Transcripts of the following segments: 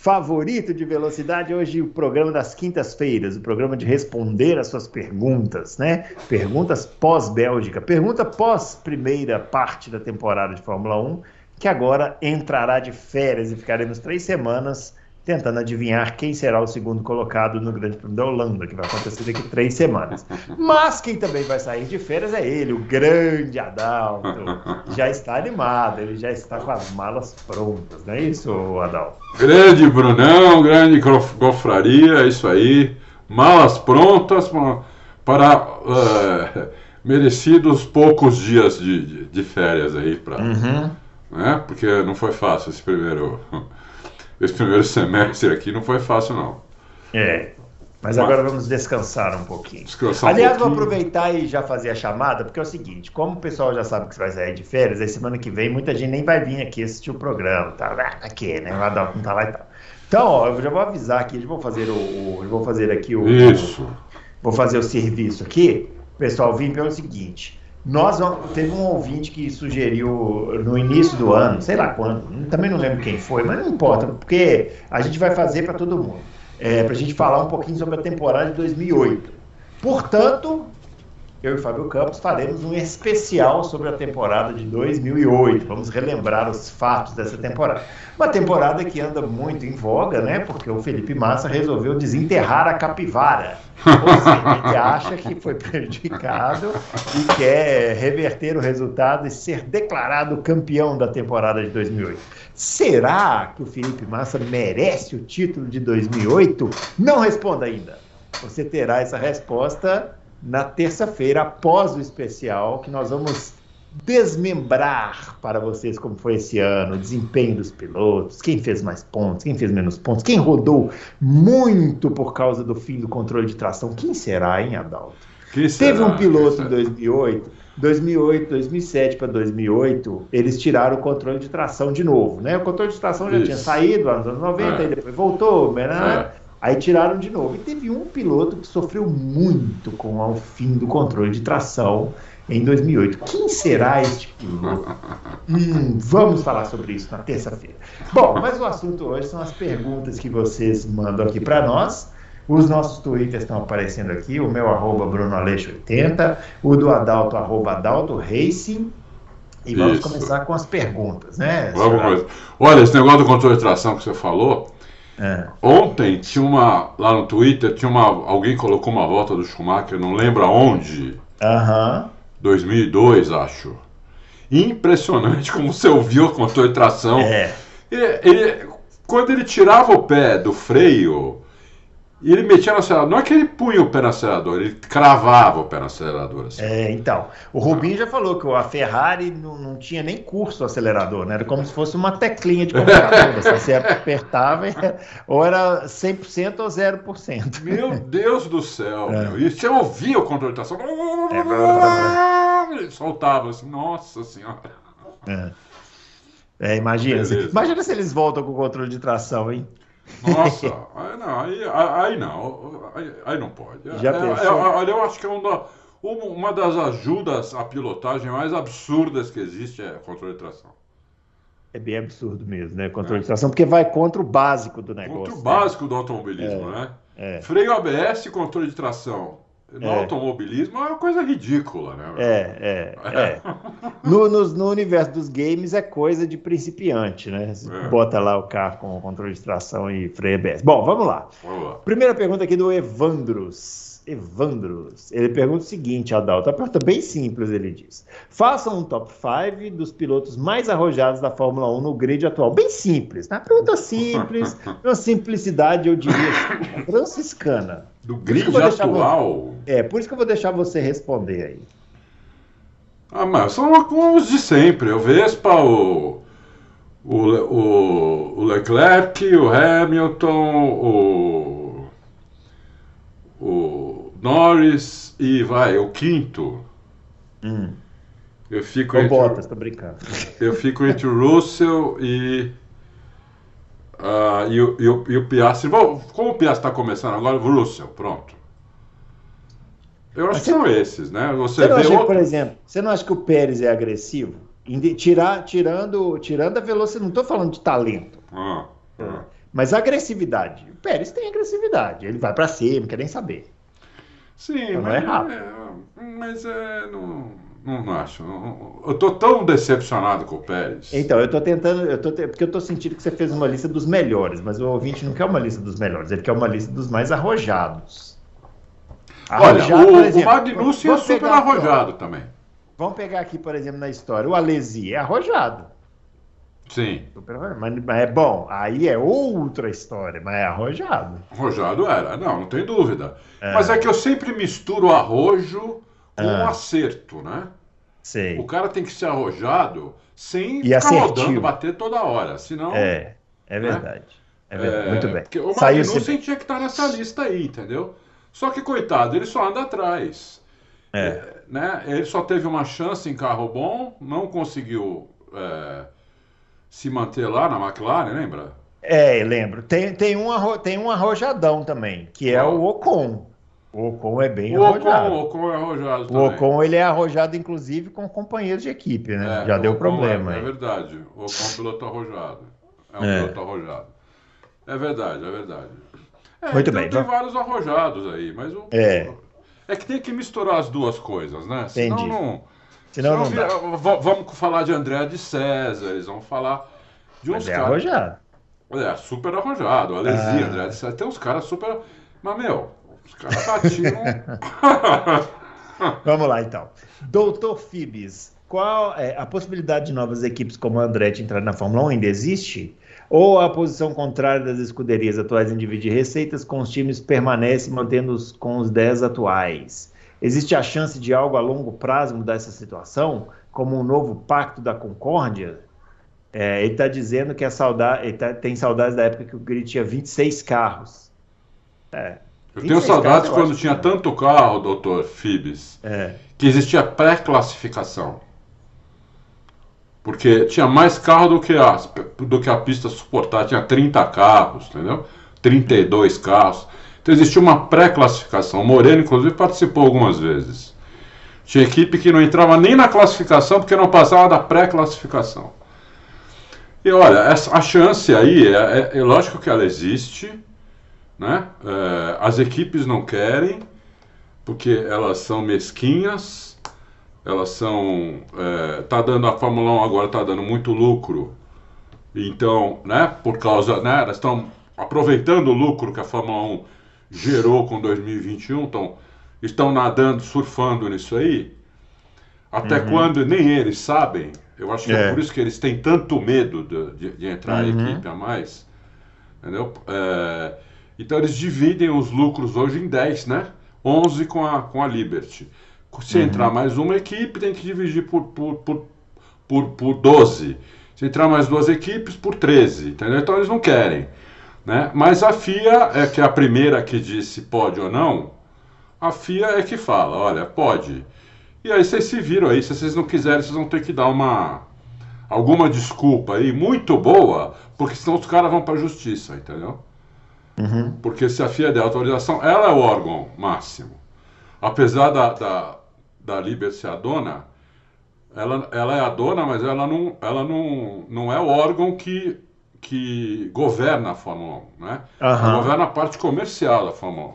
favorito de velocidade. Hoje, o programa das quintas-feiras, o programa de responder as suas perguntas, né? Perguntas pós-Bélgica, pergunta pós-primeira parte da temporada de Fórmula 1, que agora entrará de férias e ficaremos três semanas tentando adivinhar quem será o segundo colocado no Grande Prêmio da Holanda, que vai acontecer daqui três semanas. Mas quem também vai sair de férias é ele, o grande Adalto. Já está animado, ele já está com as malas prontas, não é isso, Adalto? Grande Brunão, grande gofraria, é isso aí. Malas prontas para uh, merecidos poucos dias de, de, de férias aí. Pra, uhum. né? Porque não foi fácil esse primeiro esse primeiro semestre aqui não foi fácil, não. É. Mas, mas agora vamos descansar um pouquinho. Descansar Aliás, um vou aproveitar e já fazer a chamada, porque é o seguinte: como o pessoal já sabe que você vai sair de férias, aí semana que vem muita gente nem vai vir aqui assistir o programa, tá? Ah, aqui, né? Adalto não tá lá e tal. Então, ó, eu já vou avisar aqui, eu vou fazer o, o eu vou fazer aqui o. Isso. O, vou fazer o serviço aqui. O pessoal vim pelo seguinte: nós teve um ouvinte que sugeriu no início do ano, sei lá quando, também não lembro quem foi, mas não importa, porque a gente vai fazer para todo mundo, é, para a gente falar um pouquinho sobre a temporada de 2008. Portanto, eu e Fábio Campos faremos um especial sobre a temporada de 2008. Vamos relembrar os fatos dessa temporada. Uma temporada que anda muito em voga, né? Porque o Felipe Massa resolveu desenterrar a capivara. Ou seja, ele acha que foi prejudicado e quer reverter o resultado e ser declarado campeão da temporada de 2008. Será que o Felipe Massa merece o título de 2008? Não responda ainda. Você terá essa resposta na terça-feira, após o especial, que nós vamos desmembrar para vocês como foi esse ano, o desempenho dos pilotos, quem fez mais pontos, quem fez menos pontos, quem rodou muito por causa do fim do controle de tração. Quem será, hein, Adalto? Teve um piloto em 2008, 2008, 2007 para 2008, eles tiraram o controle de tração de novo, né? O controle de tração já Isso. tinha saído nos anos 90, é. e depois voltou, né? É. Aí tiraram de novo. E teve um piloto que sofreu muito com o fim do controle de tração em 2008. Quem será este piloto? Hum, vamos falar sobre isso na terça-feira. Bom, mas o assunto hoje são as perguntas que vocês mandam aqui para nós. Os nossos twitters estão aparecendo aqui, o meu arroba BrunoAleixo80, o do Adalto, arroba Adalto Racing. E vamos Isso. começar com as perguntas, né? Vamos Olha, esse negócio do controle de tração que você falou, é. Ontem tinha uma. Lá no Twitter, tinha uma. Alguém colocou uma volta do Schumacher, não lembro aonde. Aham. Uhum. 2002, acho. Impressionante como você ouviu de tração. É. Ele, ele, quando ele tirava o pé do freio, e ele metia no acelerador. Não é que ele punha o pé no acelerador, ele cravava o pé no acelerador. Assim. É, então. O Rubinho já falou que a Ferrari não, não tinha nem curso acelerador, né? Era como se fosse uma teclinha de computador. assim, você apertava ou era 100% ou 0%. Meu Deus do céu. É. Meu. E você ouvia o controle de tração. É, ele soltava assim, nossa senhora. É. É, imagina, imagina se eles voltam com o controle de tração, hein? Nossa, aí não, aí, aí não, aí, aí, não pode. Já é, é, olha, eu acho que é uma, uma das ajudas à pilotagem mais absurdas que existe é controle de tração. É bem absurdo mesmo, né? Controle é. de tração, porque vai contra o básico do negócio. Contra o básico né? do automobilismo, é, né? É. Freio ABS e controle de tração no é. automobilismo é uma coisa ridícula, né? É, é, é. No, no, no, universo dos games é coisa de principiante, né? É. Bota lá o carro com controle de tração e freio ABS. Bom, vamos lá. Vamos lá. Primeira pergunta aqui do Evandros. Evandros. Ele pergunta o seguinte, Adalto, a pergunta bem simples, ele diz. Faça um top 5 dos pilotos mais arrojados da Fórmula 1 no grid atual. Bem simples, né? Pergunta simples, uma simplicidade, eu diria, franciscana. Do grid atual? Você... É, por isso que eu vou deixar você responder aí. Ah, mas são os de sempre. O Vespa, o, o, o, o Leclerc, o Hamilton, o o Norris e vai, o quinto. Hum. Eu fico O entre, Bottas, tô brincando. eu fico entre o Russell e, ah, e, o, e, o, e o Piastri. Bom, como o Piastri está começando agora, o Russell, pronto. Eu acho que são esses, né? Você, Você vê acha, outro... por exemplo, você não acha que o Pérez é agressivo? Tirar, tirando, tirando a velocidade, não estou falando de talento, Ah, ah. mas agressividade. O Pérez tem agressividade, ele vai para cima, não quer nem saber. Sim, Não mas é rápido. é, mas é, não, não, não acho. Não- eu tô tão decepcionado com o Pérez. Então, eu estou tentando, eu tô, porque eu estou sentindo que você fez uma lista dos melhores, mas o ouvinte não quer uma lista dos melhores, ele quer uma lista dos mais arrojados. Olha, o, por o exemplo, Magnussen é super arrojado também. Vamos pegar aqui, por exemplo, na história, o Alesi é arrojado. Sim, Mas, mas é bom, aí é outra história, mas é arrojado. arrojado era. Não, não tem dúvida. É. Mas é que eu sempre misturo arrojo com Ah. acerto, né? Sei. O cara tem que ser arrojado sem E ficar assertivo. rodando, bater toda hora. Senão. É, é verdade. É verdade. É, Muito bem. Porque o Magnussen tinha que estar nessa lista aí, entendeu? Só que, coitado, ele só anda atrás. É. né? Ele só teve uma chance em carro bom, não conseguiu é, se manter lá na McLaren, lembra? É, lembro. Tem, tem, um arro... tem um arrojadão também, que é o Ocon. O Ocon é bem O arrojado. Ocon, o Ocon é arrojado O também. Ocon ele é arrojado, inclusive, com companheiros de equipe, né? É, Já o deu Ocon problema É, é verdade. O Ocon é um piloto arrojado. É um É. piloto arrojado. É verdade, é verdade. É, Muito então bem, Tem vamos- vários arrojados aí, mas o. É. É que tem que misturar as duas coisas, né? Senão Entendi. não. Senão não dá. Vamos falar de André de César, eles vão falar de uns Mas é caras. arrojado. É, super arrojado. Alesia, Ah. André de César. Tem uns caras super. Mas, meu, os caras batiam. Vamos lá, então. Doutor Fibes, qual é a possibilidade de novas equipes como a Andretti entrar na Fórmula 1 ainda existe? Ou a posição contrária das escuderias atuais em dividir receitas com os times permanece mantendo-os com os 10 atuais? Existe a chance de algo a longo prazo mudar essa situação, como um novo pacto da concórdia? É, ele está dizendo que a saudade, ele tá- tem saudades da época que o Grid tinha 26 carros. É, Eu 26 tenho saudades carros, quando tinha que- tanto carro, doutor Fibes, É, que existia pré-classificação. Porque tinha mais carro do que, a, do que a pista suportar. Tinha 30 carros, entendeu? 32 carros. Então existia uma pré-classificação. Moreno, inclusive, participou algumas vezes. Tinha equipe que não entrava nem na classificação porque não passava da pré-classificação. E olha, essa, a chance aí, é, é- é lógico que ela existe, né? É, as equipes não querem, porque elas são mesquinhas, elas são. É, tá dando a Fórmula 1 agora está dando muito lucro. Então, né, por causa. Né, elas estão aproveitando o lucro que a Fórmula 1 gerou com 2021, então estão nadando, surfando nisso aí. Até quando nem eles sabem. Eu acho que é, É. por isso que eles têm tanto medo de, de- de entrar Uhum. a equipe a mais. Entendeu? É, então eles dividem os lucros hoje em 10, né? 11 com a, com a Liberty. Se entrar mais uma equipe, tem que dividir por, por, por, por, por 12. Se entrar mais duas equipes, por 13. Entendeu? Então eles não querem. Né? Mas a FIA, é que é a primeira que disse pode ou não, a FIA é que fala, olha, pode. E aí vocês se viram aí, se vocês não quiserem, vocês vão ter que dar uma alguma desculpa aí muito boa, porque senão os caras vão para a justiça, entendeu? Uhum. Porque se a FIA der autorização, ela é o órgão máximo. Apesar da, da, da Liber ser a dona, ela, ela é a dona, mas ela não, ela não, não é o órgão que, que governa a Fórmula 1, né? Aham. governa a parte comercial da Fórmula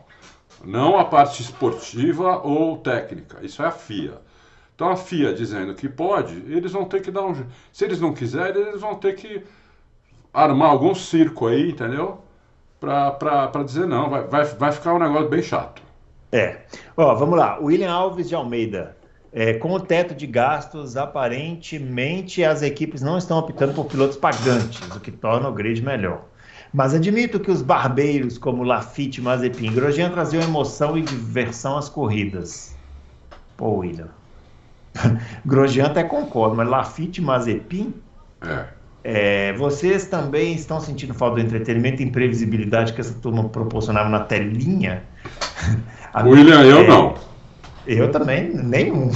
1, não a parte esportiva ou técnica. Isso é a FIA. Então a FIA dizendo que pode, eles vão ter que dar um. Se eles não quiserem, eles vão ter que armar algum circo aí, entendeu? Pra dizer não, vai, vai, vai ficar um negócio bem chato. É. Ó, vamos lá. William Alves de Almeida. É, com o teto de gastos, aparentemente as equipes não estão optando por pilotos pagantes, o que torna o grid melhor. Mas admito que os barbeiros como Lafitte e Mazepin e Grosjean traziam emoção e diversão às corridas. Pô, William. Grosjean até concordo, mas Lafitte e Mazepin É. é, vocês também estão sentindo falta do entretenimento e imprevisibilidade que essa turma proporcionava na telinha? William, eu É, não. Eu também, nenhum.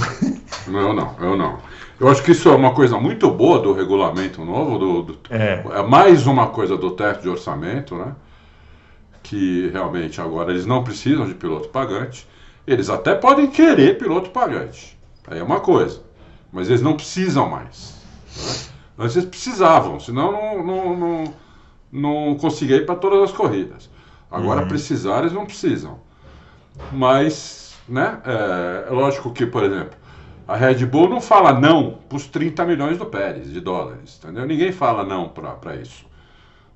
Não, eu não, eu não. Eu acho que isso é uma coisa muito boa do regulamento novo, do, do- É. é mais uma coisa do teto de orçamento, né? Que realmente agora eles não precisam de piloto pagante. Eles até podem querer piloto pagante. Aí é uma coisa. Mas eles não precisam mais. né? Antes eles precisavam, senão não, não, não, não conseguia ir para todas as corridas. Agora precisar, eles não precisam. Mas, né, é, é lógico que, por exemplo, a Red Bull não fala não para os 30 milhões do Pérez de dólares, entendeu? Ninguém fala não para isso.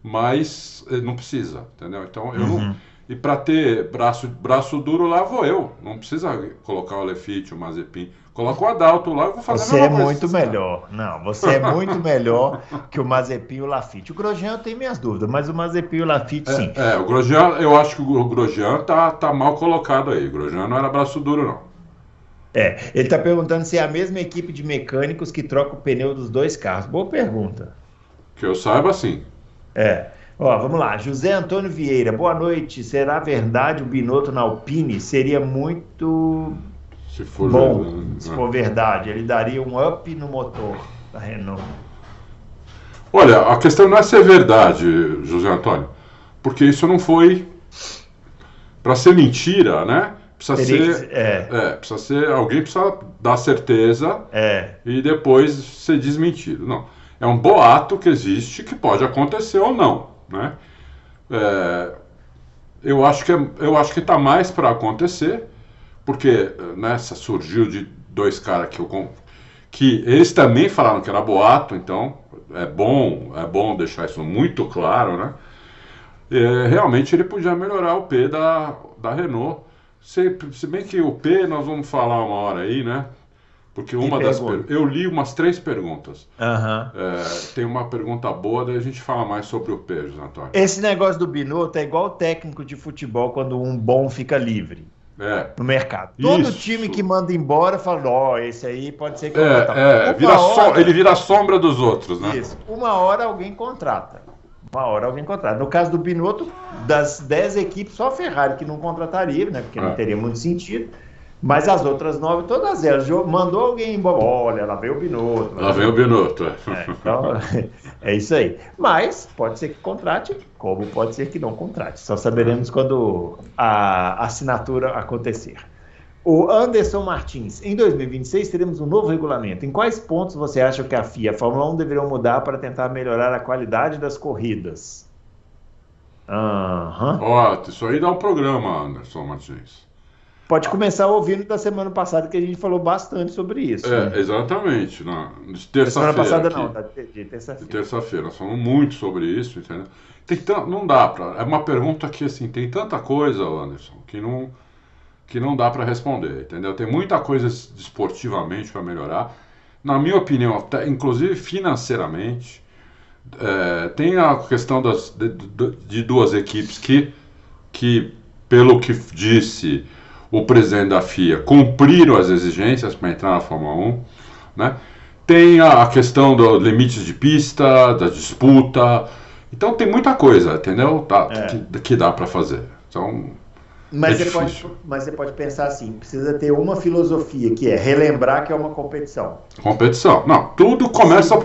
Mas eh, não precisa, entendeu? Então eu não. E para ter braço, braço duro lá vou eu. Não precisa colocar o Lefite, o Mazepin. Coloca o Adalto lá, eu vou fazer Você é coisa. muito caras. melhor. Não, você é muito melhor que o Mazepin e o Lafitte. O Grosjean eu tenho minhas dúvidas, mas o Mazepin e o Lafitte, sim. É, o Grosjean, eu acho que o Grosjean tá, tá mal colocado aí. O Grosjean não era braço duro, não. É, ele está perguntando se é a mesma equipe de mecânicos que troca o pneu dos dois carros. Boa pergunta. Que eu saiba, sim. É. Ó, vamos lá. José Antônio Vieira, boa noite. Será verdade o Binotto na Alpine? Seria muito Se for bom, verdade, se for verdade. Ele daria um up no motor da Renault. Olha, a questão não é ser verdade, José Antônio, porque isso não foi para ser mentira, né? Precisa Teria ser, que- é. é, precisa ser alguém precisa dar certeza É, e depois ser desmentido. Não, é um boato que existe que pode acontecer ou não, né? É, eu acho que é- eu acho que está mais para acontecer, porque nessa surgiu de dois caras que eu que eles também falaram que era boato, então é bom é bom deixar isso muito claro, né? É, realmente ele podia melhorar o P da, da Renault. Se, se bem que o P nós vamos falar uma hora aí, né? Porque uma das per... eu li umas três perguntas. aham. É, tem uma pergunta boa, daí a gente fala mais sobre o P, José Antônio. Esse negócio do Binotto é igual o técnico de futebol quando um bom fica livre É, no mercado. Todo Isso. time que manda embora fala, ó, esse aí pode ser que eu é, contrate." é vira so- hora- ele vira a sombra dos outros, né? Isso. Uma hora alguém contrata. Uma hora alguém contrata. No caso do Binotto, das 10 equipes, só a Ferrari que não contrataria, né? Porque É. não teria muito sentido. Mas as outras nove, todas elas, mandou alguém embora. Olha, lá veio o Binotto. Lá vem o Binotto. é. É, então, é isso aí. Mas pode ser que contrate, como pode ser que não contrate. Só saberemos quando a assinatura acontecer. O Anderson Martins, em 2026 teremos um novo regulamento. Em quais pontos você acha que a FIA e a Fórmula 1 deveriam mudar para tentar melhorar a qualidade das corridas? Aham. Ó, isso aí dá um programa, Anderson Martins. Pode começar ouvindo da semana passada, que a gente falou bastante sobre isso. né? É, exatamente. Na, de Da semana terça-feira. passada aqui. não, da- de De terça-feira. terça-feira. Nós falamos muito sobre isso, entendeu? Tem tan- não dá para. É uma pergunta que assim tem tanta coisa, Anderson, que não que não dá para responder, entendeu? Tem muita coisa esportivamente para melhorar. Na minha opinião, até, inclusive financeiramente, é, tem a questão das, de, de- de duas equipes que, que, pelo que disse o presidente da FIA, cumpriram as exigências para entrar na Fórmula 1, né? Tem a, a questão dos limites de pista, da disputa. Então tem muita coisa, entendeu? Tá, É. que, que dá para fazer. Então, Mas, É você pode, difícil. mas você pode pensar assim: precisa ter uma filosofia, que é relembrar que é uma competição. competição. Não, tudo começa.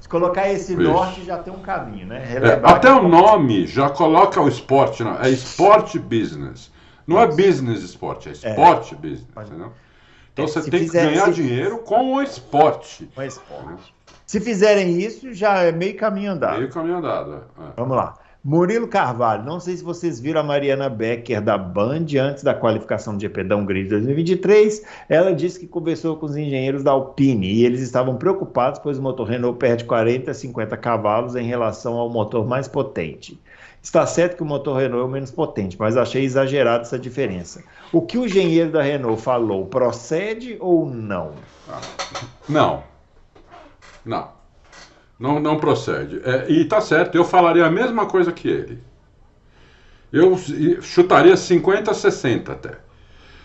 Se, colocar esse Isso. norte, já tem um caminho, né? É, até é o uma nome já coloca o esporte, não, é esporte business. Não é business esporte, é esporte business. Entendeu? Então É, você se tem fizer- que ganhar se- dinheiro com o esporte. competição, é esporte. Se fizerem isso, já é meio caminho andado. Meio caminho andado. é. Vamos lá. Murilo Carvalho, não sei se vocês viram a Mariana Becker da Band antes da qualificação do GP da Hungria de 2023. Ela disse que conversou com os engenheiros da Alpine e eles estavam preocupados, pois o motor Renault perde 40 a 50 cavalos em relação ao motor mais potente. Está certo que o motor Renault é o menos potente, mas achei exagerada essa diferença. O que o engenheiro da Renault falou procede ou não? Não. Não. Não, não procede. É, e tá certo, eu falaria a mesma coisa que ele. Eu chutaria 50 a 60 até.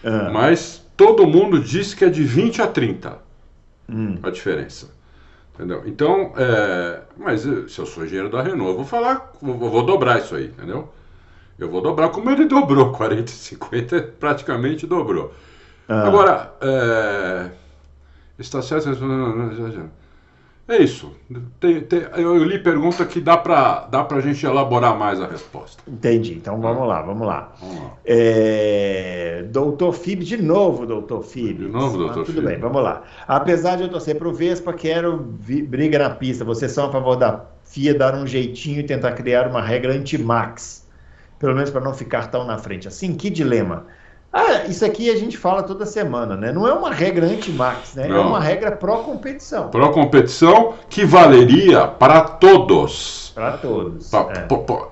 Ah, Mas todo mundo diz que é de 20 a 30 hum, a diferença. Entendeu? Então, é, mas se eu sou engenheiro da Renault, eu vou falar, eu vou dobrar isso aí, entendeu? eu vou dobrar como ele dobrou, 40 e 50 praticamente dobrou. Ah. Agora, é, está certo? É isso. Tem, tem, eu li pergunta que dá para dá a gente elaborar mais a resposta. Entendi. Então vamos lá, vamos lá. Vamos lá. É... Doutor Fib, de novo, doutor Fib. De novo, doutor Tudo Fib. bem, vamos lá. Apesar de eu torcer pro Vespa, quero vi- briga na pista. Vocês são a favor da FIA dar um jeitinho e tentar criar uma regra anti-max. Pelo menos para não ficar tão na frente. Assim, que dilema. Ah, isso aqui a gente fala toda semana, né? Não é uma regra anti-max, né? É Não. uma regra pró-competição. Para competição que valeria para todos. Para todos. Pa-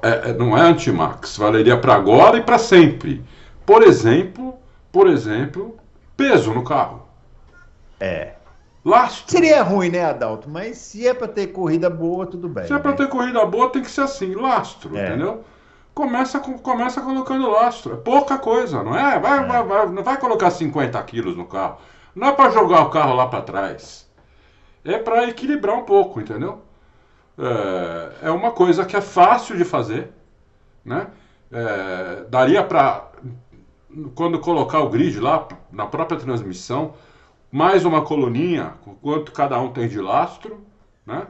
É. é- é- não é anti-max, valeria para agora e para sempre. Por exemplo, por exemplo, peso no carro. É. Lastro. Seria ruim, né, Adalto? Mas se é para ter corrida boa, tudo bem. Se é para né? ter corrida boa, tem que ser assim, lastro, É. entendeu? Começa, com- começa colocando lastro. É pouca coisa, não é? Vai, vai- vai- não vai colocar 50 quilos no carro. Não é para jogar o carro lá para trás. É para equilibrar um pouco, entendeu? É, é uma coisa que é fácil de fazer, né? É, daria para, quando colocar o grid lá, na própria transmissão, mais uma coluninha, quanto cada um tem de lastro, né?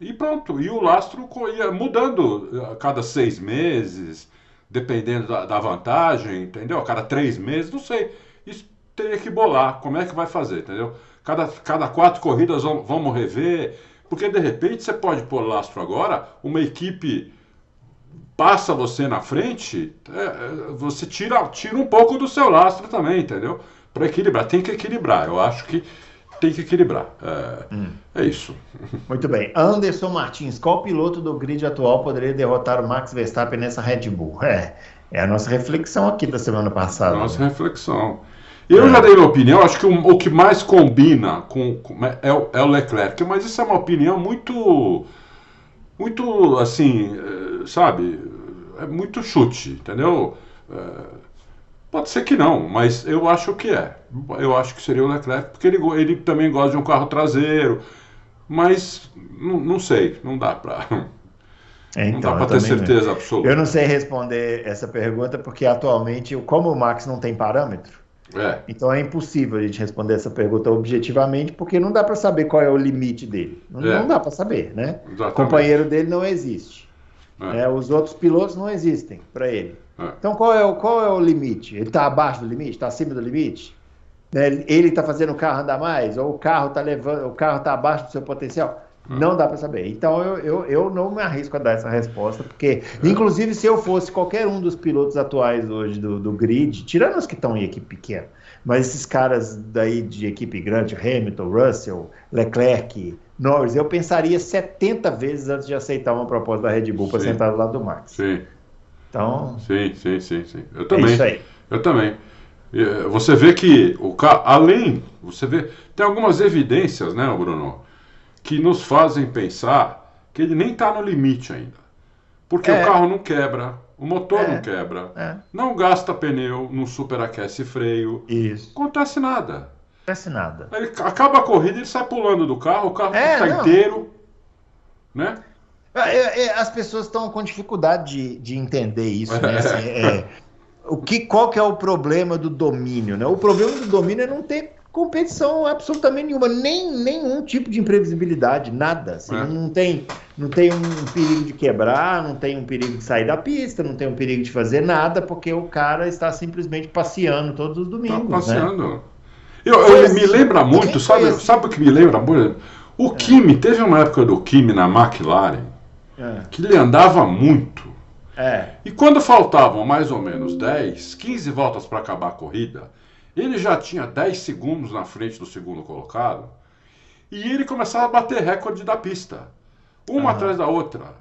E pronto, e o lastro ia mudando a cada seis meses, dependendo da, da vantagem, entendeu? A cada três meses, não sei. Isso teria que bolar, como é que vai fazer, entendeu? Cada, cada quatro corridas vamos, vamos rever, porque de repente você pode pôr lastro agora, uma equipe passa você na frente, é, é, você tira, tira um pouco do seu lastro também, entendeu? Para equilibrar, tem que equilibrar, eu acho que tem que equilibrar. É, é isso. Muito bem. Anderson Martins, qual piloto do grid atual poderia derrotar o Max Verstappen nessa Red Bull? É, é a nossa reflexão aqui da semana passada. Nossa né? reflexão. Eu já dei minha opinião, acho que o, o que mais combina com, com- é, o, é o Leclerc, mas isso é uma opinião muito, muito assim, eh, sabe, é muito chute, entendeu? Pode ser que não, mas eu acho que é. Eu acho que seria o Leclerc, porque ele, ele também gosta de um carro traseiro, mas não, não sei, não dá pra, É, não então, dá pra eu ter também não- certeza absoluta. Eu não sei responder essa pergunta porque atualmente, como o Max não tem parâmetro, É, então é impossível a gente responder essa pergunta objetivamente porque não dá para saber qual é o limite dele. Não, É. não dá para saber, né? O exatamente. companheiro dele não existe. É. né? Os outros pilotos não existem para ele. É. Então qual é o, qual é o limite? Ele está abaixo do limite? Está acima do limite? Né? Ele está fazendo o carro andar mais? Ou o carro está levando, o carro está abaixo do seu potencial? Não dá para saber. Então eu, eu, eu não me arrisco a dar essa resposta, porque, inclusive, se eu fosse qualquer um dos pilotos atuais hoje do, do grid, tirando os que estão em equipe pequena, mas esses caras daí de equipe grande, Hamilton, Russell, Leclerc, Norris, eu pensaria 70 vezes antes de aceitar uma proposta da Red Bull para sentar do lado do Max. Sim, Então, sim, sim, sim, sim. Eu é também. isso aí. Eu também. Eh, Você vê que o carro, além, você vê, tem algumas evidências, né, Bruno, que nos fazem pensar que ele nem está no limite ainda. Porque É. o carro não quebra, o motor É. não quebra, É, não gasta pneu, não superaquece freio, isso. acontece nada. Acontece nada. Ele acaba a corrida, ele sai pulando do carro, o carro É, está não. inteiro, né? É, é, é, As pessoas estão com dificuldade de, de entender isso, né? Assim, é, o que, qual que é o problema do domínio, né? O problema do domínio é não ter competição absolutamente nenhuma, nem nenhum tipo de imprevisibilidade, nada. assim, É. não, tem, não tem um perigo de quebrar, não tem um perigo de sair da pista, não tem um perigo de fazer nada, porque o cara está simplesmente passeando todos os Tá domingos. né? passeando. Eu, eu- Foi me assim. lembra muito, sabe, assim. sabe o que me lembra muito? O Kimi, teve uma época do Kimi na McLaren É, que ele andava muito. é, E quando faltavam mais ou menos 10, 15 voltas para acabar a corrida, ele já tinha 10 segundos na frente do segundo colocado e ele começava a bater recorde da pista. Uma Aham. atrás da outra,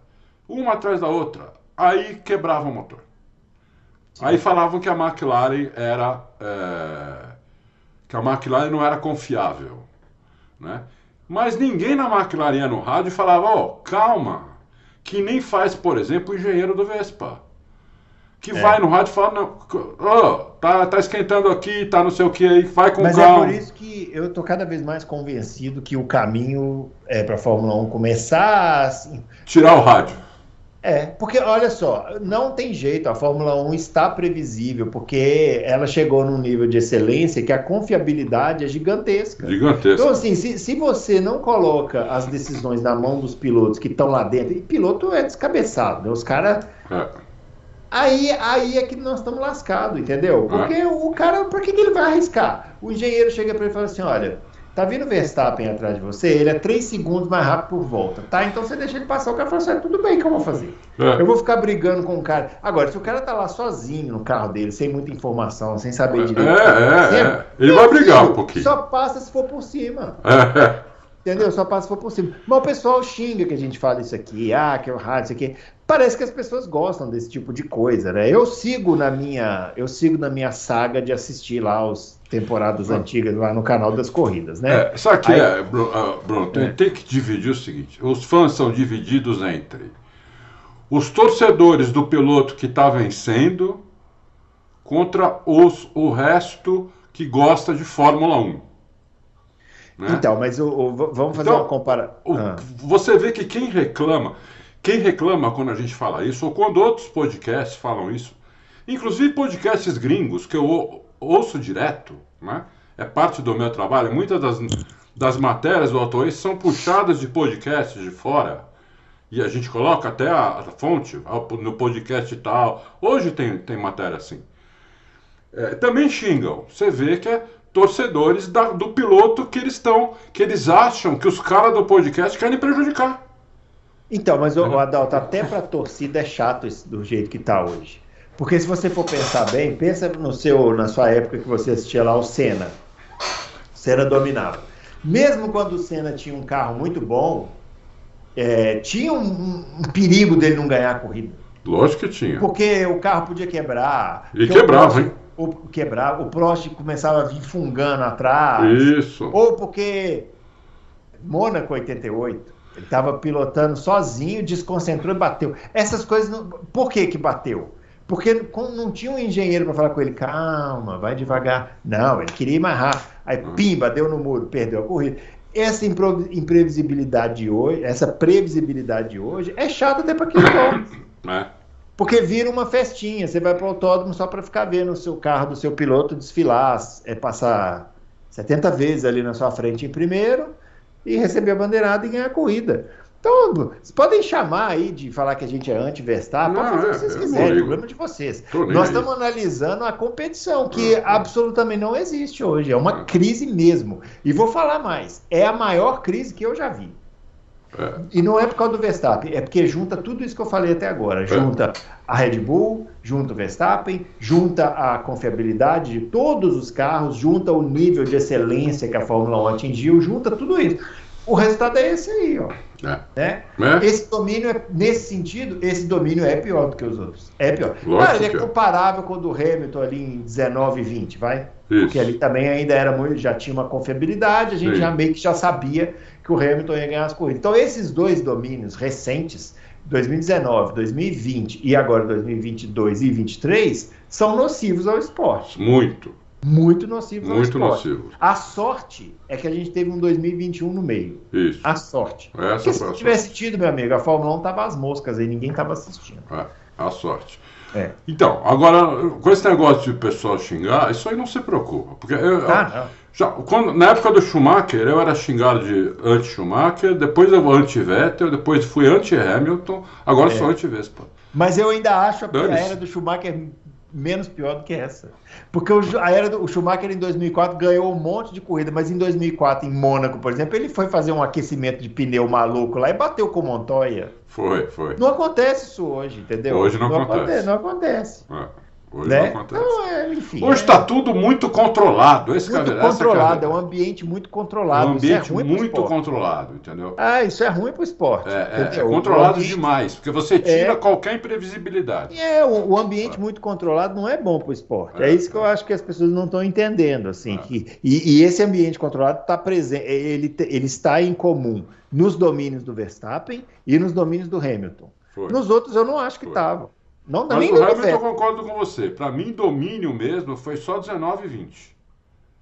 uma atrás da outra. Aí quebrava o motor. Aí falavam que a McLaren era. é, que a McLaren não era confiável. Né? Mas ninguém na McLaren no rádio falava: ó, calma, que nem faz, por exemplo, o engenheiro do Vespa. Que É. vai no rádio e fala: não, ó, tá, tá esquentando aqui, tá não sei o que aí, vai com Mas é calma. por isso que eu tô cada vez mais convencido que o caminho é para a Fórmula 1 começar assim, Tirar o rádio. É, porque olha só, não tem jeito, a Fórmula 1 está previsível, porque ela chegou num nível de excelência que a confiabilidade é gigantesca. Gigantesca. Então, assim, se, se você não coloca as decisões na mão dos pilotos que estão lá dentro, e piloto é descabeçado, né? Os caras. É. Aí, aí é que nós estamos lascados, entendeu? É. Porque o cara, por que, que ele vai arriscar? O engenheiro chega para ele e fala assim: olha, tá vindo o Verstappen atrás de você, ele é 3 segundos mais rápido por volta, tá? Então você deixa ele passar. O cara fala assim: "Ah, tudo bem, o que eu vou fazer? É. Eu vou ficar brigando com o cara. Agora, se o cara tá lá sozinho no carro dele, sem muita informação, sem saber direito. É, o que tá é, acontecendo, é. Ele vai brigar filho, um pouquinho. Só passa se for por cima. É, Entendeu? Só passa se for por cima. Mas o pessoal xinga que a gente fala isso aqui, ah, que é o rádio, isso aqui. Parece que as pessoas gostam desse tipo de coisa, né? Eu sigo na minha, eu sigo na minha saga de assistir lá os temporadas antigas lá no canal das corridas, né? É, sabe que Aí- é, Bru- ah, Bruno? Tem, É. tem que dividir o seguinte: os fãs são divididos entre os torcedores do piloto que está vencendo contra os, o resto que gosta de Fórmula 1. né? Então, mas o, o- vamos fazer Então, uma comparação. O- Você vê que quem reclama, quem reclama quando a gente fala isso, ou quando outros podcasts falam isso, inclusive podcasts gringos que eu ou- ouço direto, né? É parte do meu trabalho. Muitas das, das matérias do Auto Race são puxadas de podcasts de fora. E a gente coloca até a, a fonte no podcast e tal. Hoje tem, tem matéria assim. É, também xingam. Você vê que é torcedores da- do piloto que eles estão, que eles acham que os caras do podcast querem prejudicar. Então, mas o, o Adalto, até para torcida é chato esse- do jeito que tá hoje. Porque se você for pensar bem, pensa no seu, na sua época que você assistia lá o Senna. O Senna dominava. Mesmo quando o Senna tinha um carro muito bom, é, tinha um, um- perigo dele não ganhar a corrida. Lógico que tinha. Porque o carro podia quebrar. E quebrava, o Prost- hein? O, quebrava. O Prost começava a vir fungando atrás. Isso. Ou porque Mônaco 88, ele estava pilotando sozinho, desconcentrou e bateu. Essas coisas, não... por que que bateu? Porque não tinha um engenheiro para falar com ele, calma, vai devagar. Não, ele queria ir mais rápido. Aí, pimba, deu no muro, perdeu a corrida. Essa imprevisibilidade de hoje, essa previsibilidade de hoje, é chata até para quem gosta. né? Porque vira uma festinha. Você vai para o autódromo só para ficar vendo o seu carro do seu piloto desfilar, é, passar 70 vezes ali na sua frente em primeiro e receber a bandeirada e ganhar a corrida. Então, vocês podem chamar aí de falar que a gente é anti-Verstappen, pode fazer o é, que vocês eu não quiserem, ligo. problema de vocês. Nós estamos analisando a competição, que É, é. absolutamente não existe hoje. É uma É. crise mesmo. E vou falar mais: é a maior crise que eu já vi. É. E não é por causa do Verstappen, é porque junta tudo isso que eu falei até agora. Junta a Red Bull, junta o Verstappen, junta a confiabilidade de todos os carros, junta o nível de excelência que a Fórmula 1 atingiu, junta tudo isso. O resultado é esse aí, ó. É. Né? É. Esse domínio, é, nesse sentido, esse domínio é pior do que os outros. É pior. Lógico Claro, ele é é. comparável com o do Hamilton ali em 19 e 20, vai? Isso. Porque ali também ainda era muito, já tinha uma confiabilidade, a gente Sim. já meio que já sabia que o Hamilton ia ganhar as corridas. Então, esses dois domínios recentes, 2019, 2020 e agora 2022 e 2023, são nocivos ao esporte. Muito, Muito nocivos ao muito esporte. nocivo. A sorte é que a gente teve um 2021 no meio. Isso. A sorte. Essa Porque se a tivesse tido, meu amigo, a Fórmula 1 tava às moscas aí, ninguém tava assistindo. É, a sorte. É. Então, agora, com esse negócio de pessoal xingar, isso aí não se preocupa. Porque eu, Ah, não. Já, quando, na época do Schumacher, eu era xingado de anti-Schumacher, depois eu anti-Vettel, depois fui anti-Hamilton, agora É. sou anti-Vespa. Mas eu ainda acho a, a era do Schumacher menos pior do que essa. Porque o, a era do o Schumacher em 2004 ganhou um monte de corrida, mas em 2004, em Mônaco, por exemplo, ele foi fazer um aquecimento de pneu maluco lá e bateu com o Montoya. Foi, foi. Não acontece isso hoje, entendeu? Hoje não acontece. aconte- Não acontece. É, hoje né? não é, enfim. Hoje é está tudo muito controlado. Esse muito que é- é controlado, é um ambiente muito É controlado. um isso é ambiente ruim pro muito controlado, entendeu? Ah, isso é ruim pro esporte. É, é- é controlado O ambiente- demais, porque você tira É. qualquer imprevisibilidade. É, o, o ambiente muito controlado não é bom para o esporte. É. É. isso que eu acho que as pessoas não estão entendendo, assim. É. Que, e, e esse ambiente controlado está presente, ele, ele está em comum nos domínios do Verstappen e nos domínios do Hamilton. Foi. Nos outros eu não acho que Foi. Estava. Não, Mas nem o Hamilton eu Vettel. concordo com você. Para mim, domínio mesmo foi só 19 e 20.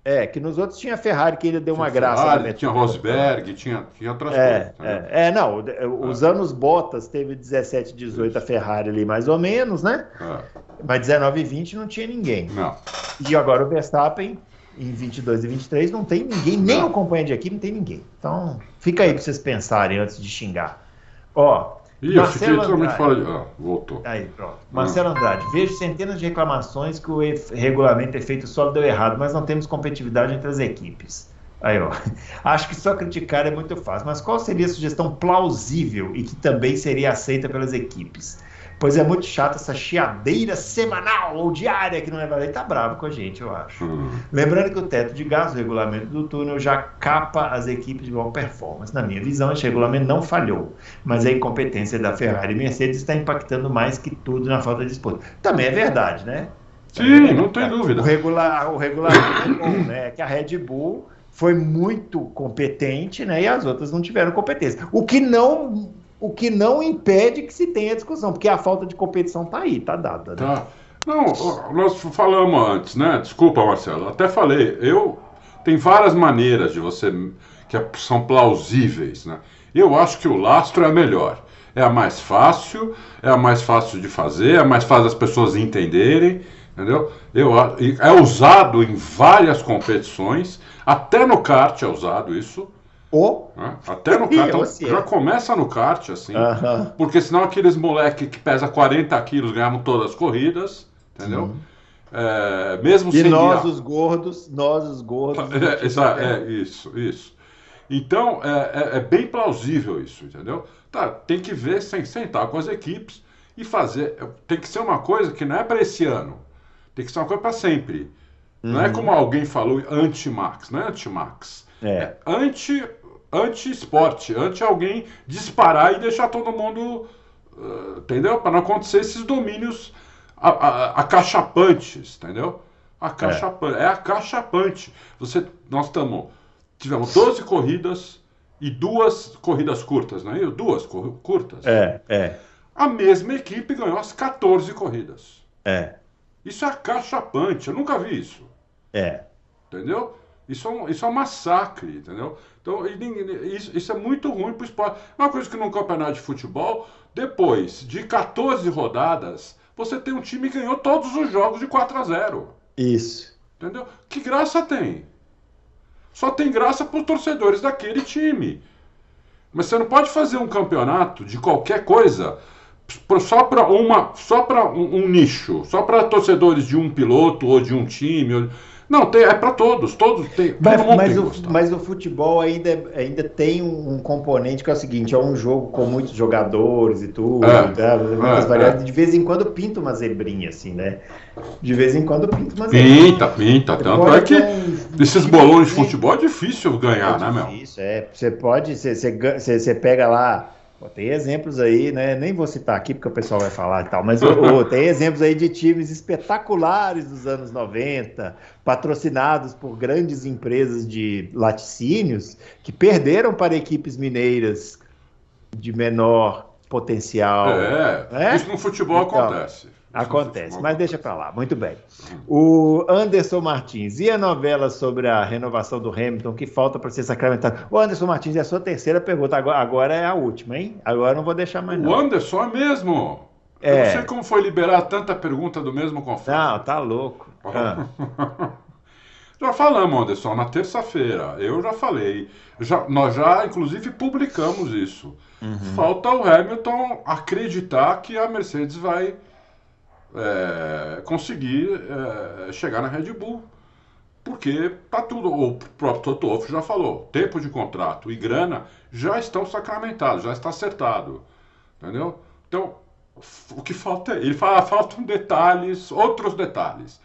É, que nos outros tinha Ferrari que ainda deu uma Tinha graça. Ferrari, tinha Rosberg, tinha, tinha outras É, coisas. é, é, não, os anos Bottas teve 17, 18 a Ferrari ali mais ou menos, né? É, Mas 19 e 20 não tinha ninguém. Não. E agora o Verstappen, em 22 e 23, não tem ninguém, nem Não. o companheiro de equipe, não tem ninguém. Então, fica aí pra vocês pensarem antes de xingar. Ó, Ih, eu Marcelo fiquei totalmente Andrade. fora de. Ah, voltou. Aí, pronto. Marcelo Andrade, vejo centenas de reclamações que o regulamento é feito só deu errado, mas não temos competitividade entre as equipes. Aí, ó. Acho que só criticar é muito fácil, mas qual seria a sugestão plausível e que também seria aceita pelas equipes? Pois é muito chato essa chiadeira semanal ou diária que não é Ele tá bravo com a gente, eu acho. Hum. Lembrando que o teto de gás, o regulamento do túnel, já capa as equipes de boa performance. Na minha visão, esse regulamento não falhou, mas a incompetência da Ferrari e Mercedes está impactando mais que tudo na falta de disputa. Também é verdade, né? Sim, não tem dúvida. O, regular, o regulamento é bom, né? Que a Red Bull foi muito competente, né? E as outras não tiveram competência. O que não, o que não impede que se tenha discussão, porque a falta de competição tá aí, tá dada. Né? Tá. Não, nós falamos antes, né? Desculpa, Marcelo. Até falei. Eu tem várias maneiras de você que são plausíveis, né? Eu acho que o lastro é a melhor. É a mais fácil, é a mais fácil de fazer, é a mais fácil das pessoas entenderem, entendeu? Eu, é usado em várias competições, até no kart é usado isso, Né? Até no kart. Então, é. já começa no kart, assim. Aham. Porque senão aqueles moleque que pesa 40 quilos ganhavam todas as corridas, entendeu? É, mesmo E sem nós, guiar- os gordos, nós, os gordos. É, exa- é, isso, isso. Então, é, é- é bem plausível isso, entendeu? Tá, tem que ver, sem sentar com as equipes e fazer. Tem que ser uma coisa que não é para esse ano. Tem que ser uma coisa para sempre. Não é como alguém falou, anti-max, não é anti-max. É. Anti, anti-esporte, anti alguém disparar e deixar todo mundo. ah, entendeu? Para não acontecer esses domínios acachapantes, entendeu? Acachapante. É. acachapante. Você, nós estamos. Tivemos 12 corridas e duas corridas curtas, não é? Duas curtas. É, é, A mesma equipe ganhou as 14 corridas. é, Isso é acachapante. Eu nunca vi isso. é. Entendeu? Isso é um, isso é um massacre, entendeu? Então, isso, isso é muito ruim para o esporte. Uma coisa que num campeonato de futebol, depois de 14 rodadas, você tem um time que ganhou todos os jogos de 4 a 0. Isso. Entendeu? Que graça tem? Só tem graça para os torcedores daquele time. Mas você não pode fazer um campeonato de qualquer coisa só para uma, só para um, um nicho, só para torcedores de um piloto ou de um time. ou- Não, tem, é para todos, todos tem. Mas, todo mas o, mas o futebol ainda, ainda tem um, um componente que é o seguinte: é um jogo com muitos jogadores e tudo, É, tá? Muitas é, variáveis. é. De vez em quando pinta uma zebrinha, assim, né? De vez em quando pinta uma zebrinha. Pinta, pinta. Tanto é que um- esses bolões de futebol é difícil ganhar, É né, meu? difícil, é. Você pode, você, você, você pega lá, pô, tem exemplos aí, né? Nem vou citar aqui porque o pessoal vai falar e tal, mas tem exemplos aí de times espetaculares dos anos 90, patrocinados por grandes empresas de laticínios, que perderam para equipes mineiras de menor potencial. É, É? isso no futebol Então, acontece. Acontece, mas deixa pra lá. Muito bem. O Anderson Martins, e a novela sobre a renovação do Hamilton que falta para ser sacramentado? O Anderson Martins, é a sua terceira pergunta. Agora, agora é a última, hein? Agora eu não vou deixar mais, O não. Anderson é mesmo. Eu É. não sei como foi liberar tanta pergunta do mesmo conflito. Não, tá louco. Ah, Já falamos, Anderson, na terça-feira. Eu já falei. Já, nós já, inclusive, publicamos isso. Uhum. Falta o Hamilton acreditar que a Mercedes vai é, conseguir é, chegar na Red Bull. Porque tá tudo. O próprio Toto Wolff já falou: tempo de contrato e grana já estão sacramentados, já está acertado. Entendeu? Então, o que falta é. Ele fala, faltam detalhes, outros detalhes.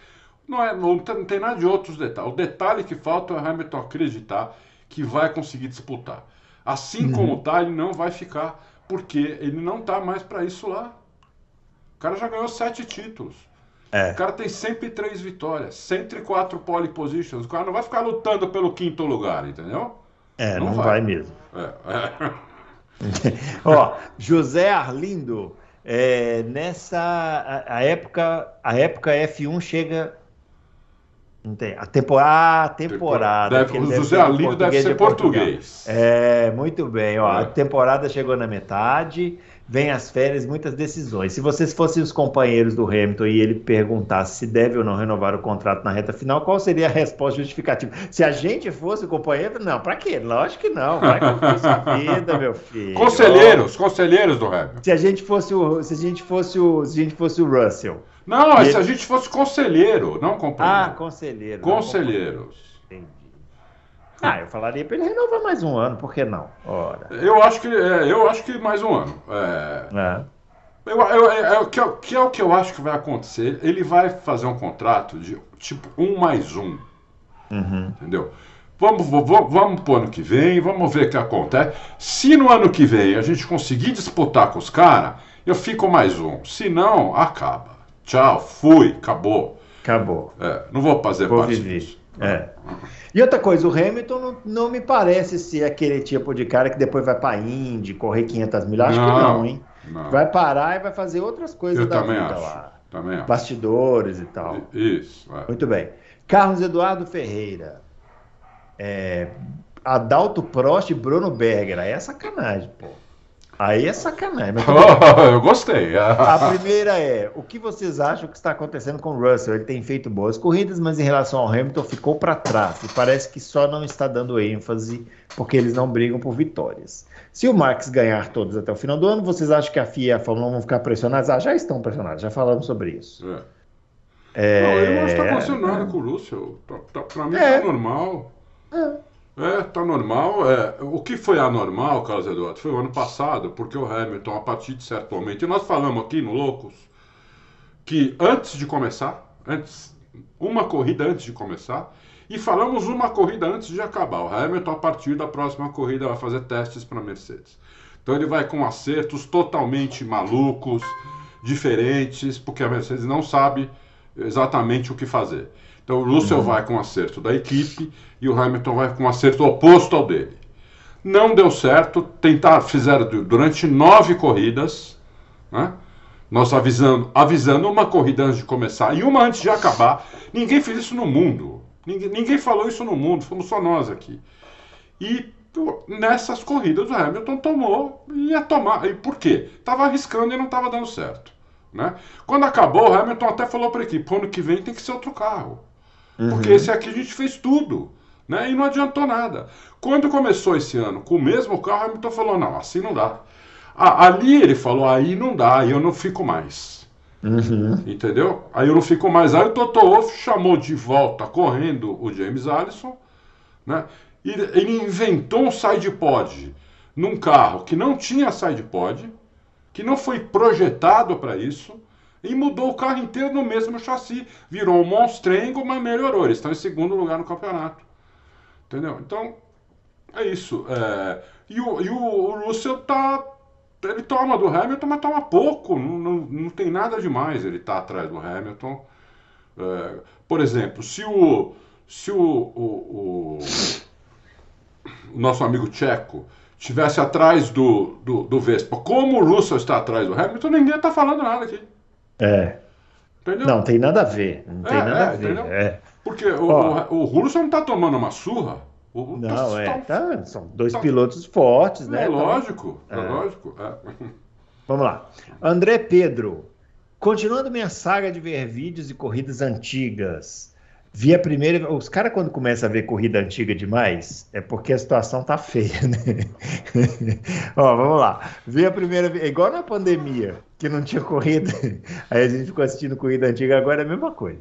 Não, é, não, tem, não tem nada de outros detalhes. O detalhe que falta é o Hamilton acreditar que vai conseguir disputar. Assim como tá, ele não vai ficar, porque ele não tá mais para isso lá. O cara já ganhou sete títulos. É. O cara tem 103 vitórias, 104 pole positions. O cara não vai ficar lutando pelo quinto lugar, entendeu? é, não, Não vai. vai. mesmo. É, é. Ó, José Arlindo, é, nessa a, a época, a época F1 chega Não tem. A temporada. temporada deve, o José Alírio deve ser português. É, muito bem. Ó, é. A temporada chegou na metade, vem as férias, muitas decisões. Se vocês fossem os companheiros do Hamilton e ele perguntasse se deve ou não renovar o contrato na reta final, qual seria a resposta justificativa? Se a gente fosse o companheiro, não. Para quê? Lógico que não. Vai cumprir sua vida, meu filho. Conselheiros, conselheiros do Hamilton. Se a gente fosse o, se a gente fosse o, se a gente fosse o Russell. Não, ele... se a gente fosse conselheiro, não companheiro. Ah, conselheiro. Conselheiros. Entendi. Ah, eu falaria para ele renovar mais um ano, por que não? Ora. Eu acho que, é, eu acho que mais um ano. É. é. Eu, eu, é, é, que, é, que é o que eu acho que vai acontecer. Ele vai fazer um contrato de tipo um mais um. Uhum. Entendeu? Vamos, vamos, vamos pro ano que vem, vamos ver o que acontece. Se no ano que vem a gente conseguir disputar com os caras, eu fico mais um. Se não, acaba. Tchau, fui, acabou. Acabou. É, não vou fazer vou parte viver. É. E outra coisa, o Hamilton não, não, me parece ser aquele tipo de cara que depois vai para Indy, correr 500 mil. Acho não, que não, hein? Não. Vai parar e vai fazer outras coisas Eu da também vida acho, lá. Também acho. Bastidores e tal. Isso. É. Muito bem. Carlos Eduardo Ferreira. É, Adalto Prost e Bruno Berger. Aí é sacanagem, pô. Aí é sacanagem. Mas... eu gostei. a primeira é: o que vocês acham que está acontecendo com o Russell? Ele tem feito boas corridas, mas em relação ao Hamilton ficou para trás. E parece que só não está dando ênfase porque eles não brigam por vitórias. Se o Max ganhar todos até o final do ano, vocês acham que a FIA e a Fórmula 1 vão ficar pressionados? Ah, já estão pressionados, já falamos sobre isso. É. É... Não, ele não está nada com o Russell. Para mim é. tá normal. É. É, tá normal. É. O que foi anormal, Carlos Eduardo, foi o ano passado, porque o Hamilton, a partir de certo momento, e nós falamos aqui no Loucos, que antes de começar, antes, uma corrida antes de começar, e falamos uma corrida antes de acabar. O Hamilton, a partir da próxima corrida, vai fazer testes para Mercedes. Então ele vai com acertos totalmente malucos, diferentes, porque a Mercedes não sabe exatamente o que fazer. Então o Russell vai com acerto da equipe e o Hamilton vai com acerto oposto ao dele. Não deu certo, tentar, fizeram durante nove corridas, né? Nós avisando, avisando uma corrida antes de começar e uma antes de acabar. Ninguém fez isso no mundo. Ninguém, ninguém falou isso no mundo, fomos só nós aqui. E nessas corridas o Hamilton tomou e ia tomar. E por quê? Estava arriscando e não estava dando certo. Né? Quando acabou, o Hamilton até falou para a equipe: ano que vem tem que ser outro carro. Uhum. Porque esse aqui a gente fez tudo. Né? E não adiantou nada. Quando começou esse ano com o mesmo carro, o Hamilton falou: não, assim não dá. Ah, ali ele falou: aí não dá, aí eu não fico mais. Uhum. Entendeu? Aí eu não fico mais. Aí o Toto Wolff chamou de volta correndo o James Allison, né? E ele inventou um side pod num carro que não tinha side pod, que não foi projetado para isso e mudou o carro inteiro no mesmo chassi. Virou um monstrengo, mas melhorou. Eles estão em segundo lugar no campeonato. Entendeu? Então, é isso. É... E, o, e o, o Russell tá. Ele toma do Hamilton, mas toma pouco. Não, não, não tem nada demais ele tá atrás do Hamilton. É... Por exemplo, se o. Se o, o, o, o nosso amigo Tcheco estivesse atrás do, do, do Vespa, como o Russell está atrás do Hamilton, ninguém está falando nada aqui. É. Entendeu? Não tem nada a ver. Não tem é, nada é, a ver. É. Porque o, o, o Russo não está tomando uma surra. O, não, tá, é. Tá, são dois tá, pilotos fortes, né? É lógico, é, lógico. É. Vamos lá. André Pedro. Continuando minha saga de ver vídeos e corridas antigas. Vi a primeira. Os caras, quando começam a ver corrida antiga demais, é porque a situação tá feia, né? Ó, vamos lá. Vi a primeira. É igual na pandemia, que não tinha corrida. Aí a gente ficou assistindo corrida antiga, agora é a mesma coisa.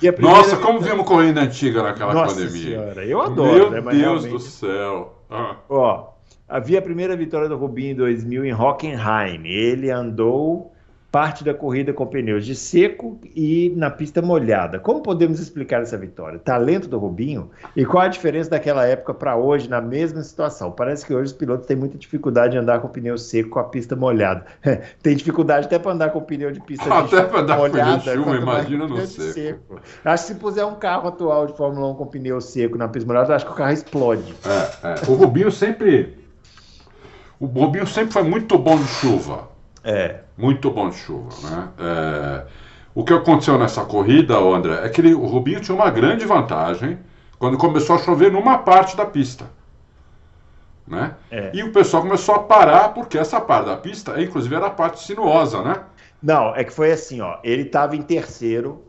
É, primeira... Nossa, como vimos corrida antiga naquela Nossa pandemia. Senhora, eu adoro, Meu né? Mas Deus realmente... do céu. Ah. Ó, havia a primeira vitória do Rubinho em 2000 em Hockenheim. Ele andou parte da corrida com pneus de seco e na pista molhada. Como podemos explicar essa vitória? Talento do Rubinho? E qual a diferença daquela época para hoje na mesma situação? Parece que hoje os pilotos têm muita dificuldade de andar com pneu seco com a pista molhada. Tem dificuldade até para andar com pneu de pista até de andar molhada. Com pneu chuva, imagina no seco. seco. Acho que se puser um carro atual de Fórmula 1 com pneu seco na pista molhada, acho que o carro explode. É, é. O Rubinho sempre. O Rubinho sempre foi muito bom de chuva. É. Muito bom de chuva, né? É, o que aconteceu nessa corrida, André, é que ele, o Rubinho tinha uma grande vantagem quando começou a chover numa parte da pista. Né? É. E o pessoal começou a parar, porque essa parte da pista, inclusive, era a parte sinuosa, né? Não, é que foi assim, ó. Ele estava em terceiro,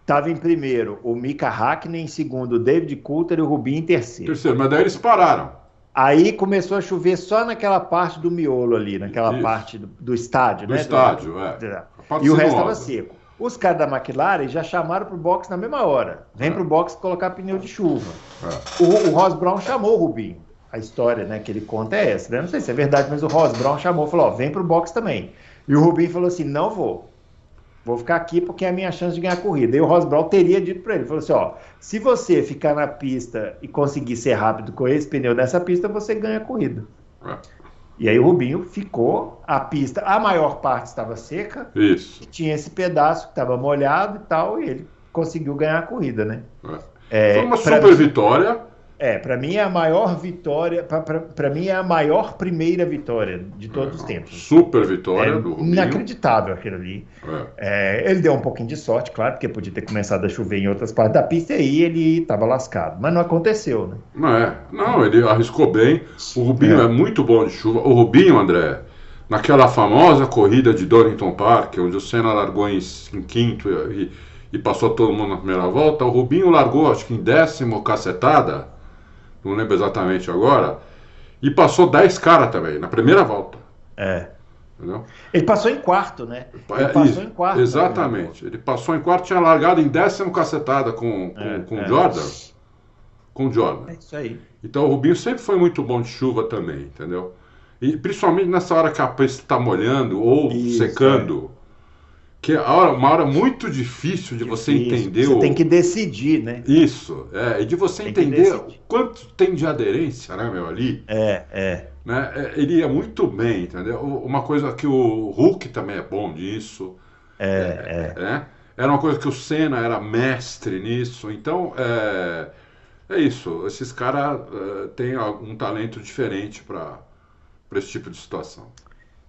estava em primeiro o Mika Hakkinen, em segundo o David Coulter e o Rubinho em terceiro. Terceiro, mas daí eles pararam. Aí começou a chover só naquela parte do miolo ali, naquela Isso. parte do, do estádio, Do né? estádio, Do- é. do- A parte E o resto estava seco. Os caras da McLaren já chamaram pro box na mesma hora. Vem É. pro box colocar pneu de chuva. É. O, o Ross Brown chamou o Rubinho. A história né, que ele conta é essa. Né? Não sei se é verdade, mas o Ross Brown chamou e falou: ó, vem pro box também. E o Rubinho falou assim: não vou. Vou ficar aqui porque é a minha chance de ganhar a corrida. E o Ross Brown teria dito para ele: falou assim, ó, se você ficar na pista e conseguir ser rápido com esse pneu nessa pista, você ganha a corrida. É. E aí o Rubinho ficou, a pista, a maior parte estava seca, Isso. e tinha esse pedaço que estava molhado e tal, e ele conseguiu ganhar a corrida, né? É. É, Foi uma super mim- vitória. É, para mim é a maior vitória, para mim é a maior primeira vitória de todos os É, tempos. Super vitória É do Rubinho. inacreditável aquilo ali. É. É, ele deu um pouquinho de sorte, claro, porque podia ter começado a chover em outras partes da pista e aí ele estava lascado. Mas não aconteceu, né? Não é. Não, ele arriscou bem. O Rubinho É. é. muito bom de chuva. O Rubinho, André, naquela famosa corrida de Donington Park, onde o Senna largou em, em quinto e, e passou todo mundo na primeira volta, o Rubinho largou, acho que em décimo cacetada, não lembro exatamente agora, e passou 10 caras também, na primeira volta. É. Entendeu? Ele passou em quarto, né? Ele É, passou isso, em quarto. Exatamente. Ele passou em quarto, tinha largado em décimo cacetada com, com, É, com é. Jordan. Com Jordan. É isso aí. Então o Rubinho sempre foi muito bom de chuva também, entendeu? E principalmente nessa hora que a pista está molhando ou Isso, é. secando, que é uma hora muito difícil de você Difícil. entender Você o... tem que decidir, né? Isso, é, e de você Tem entender quanto tem de aderência, né, meu, ali, É, é. né? É, Ele ia muito bem, entendeu? Uma coisa que o Hulk também é bom nisso, É, é. né? Era uma coisa que o Senna era mestre nisso. Então, é, é isso. Esses caras é, têm um talento diferente para esse tipo de situação.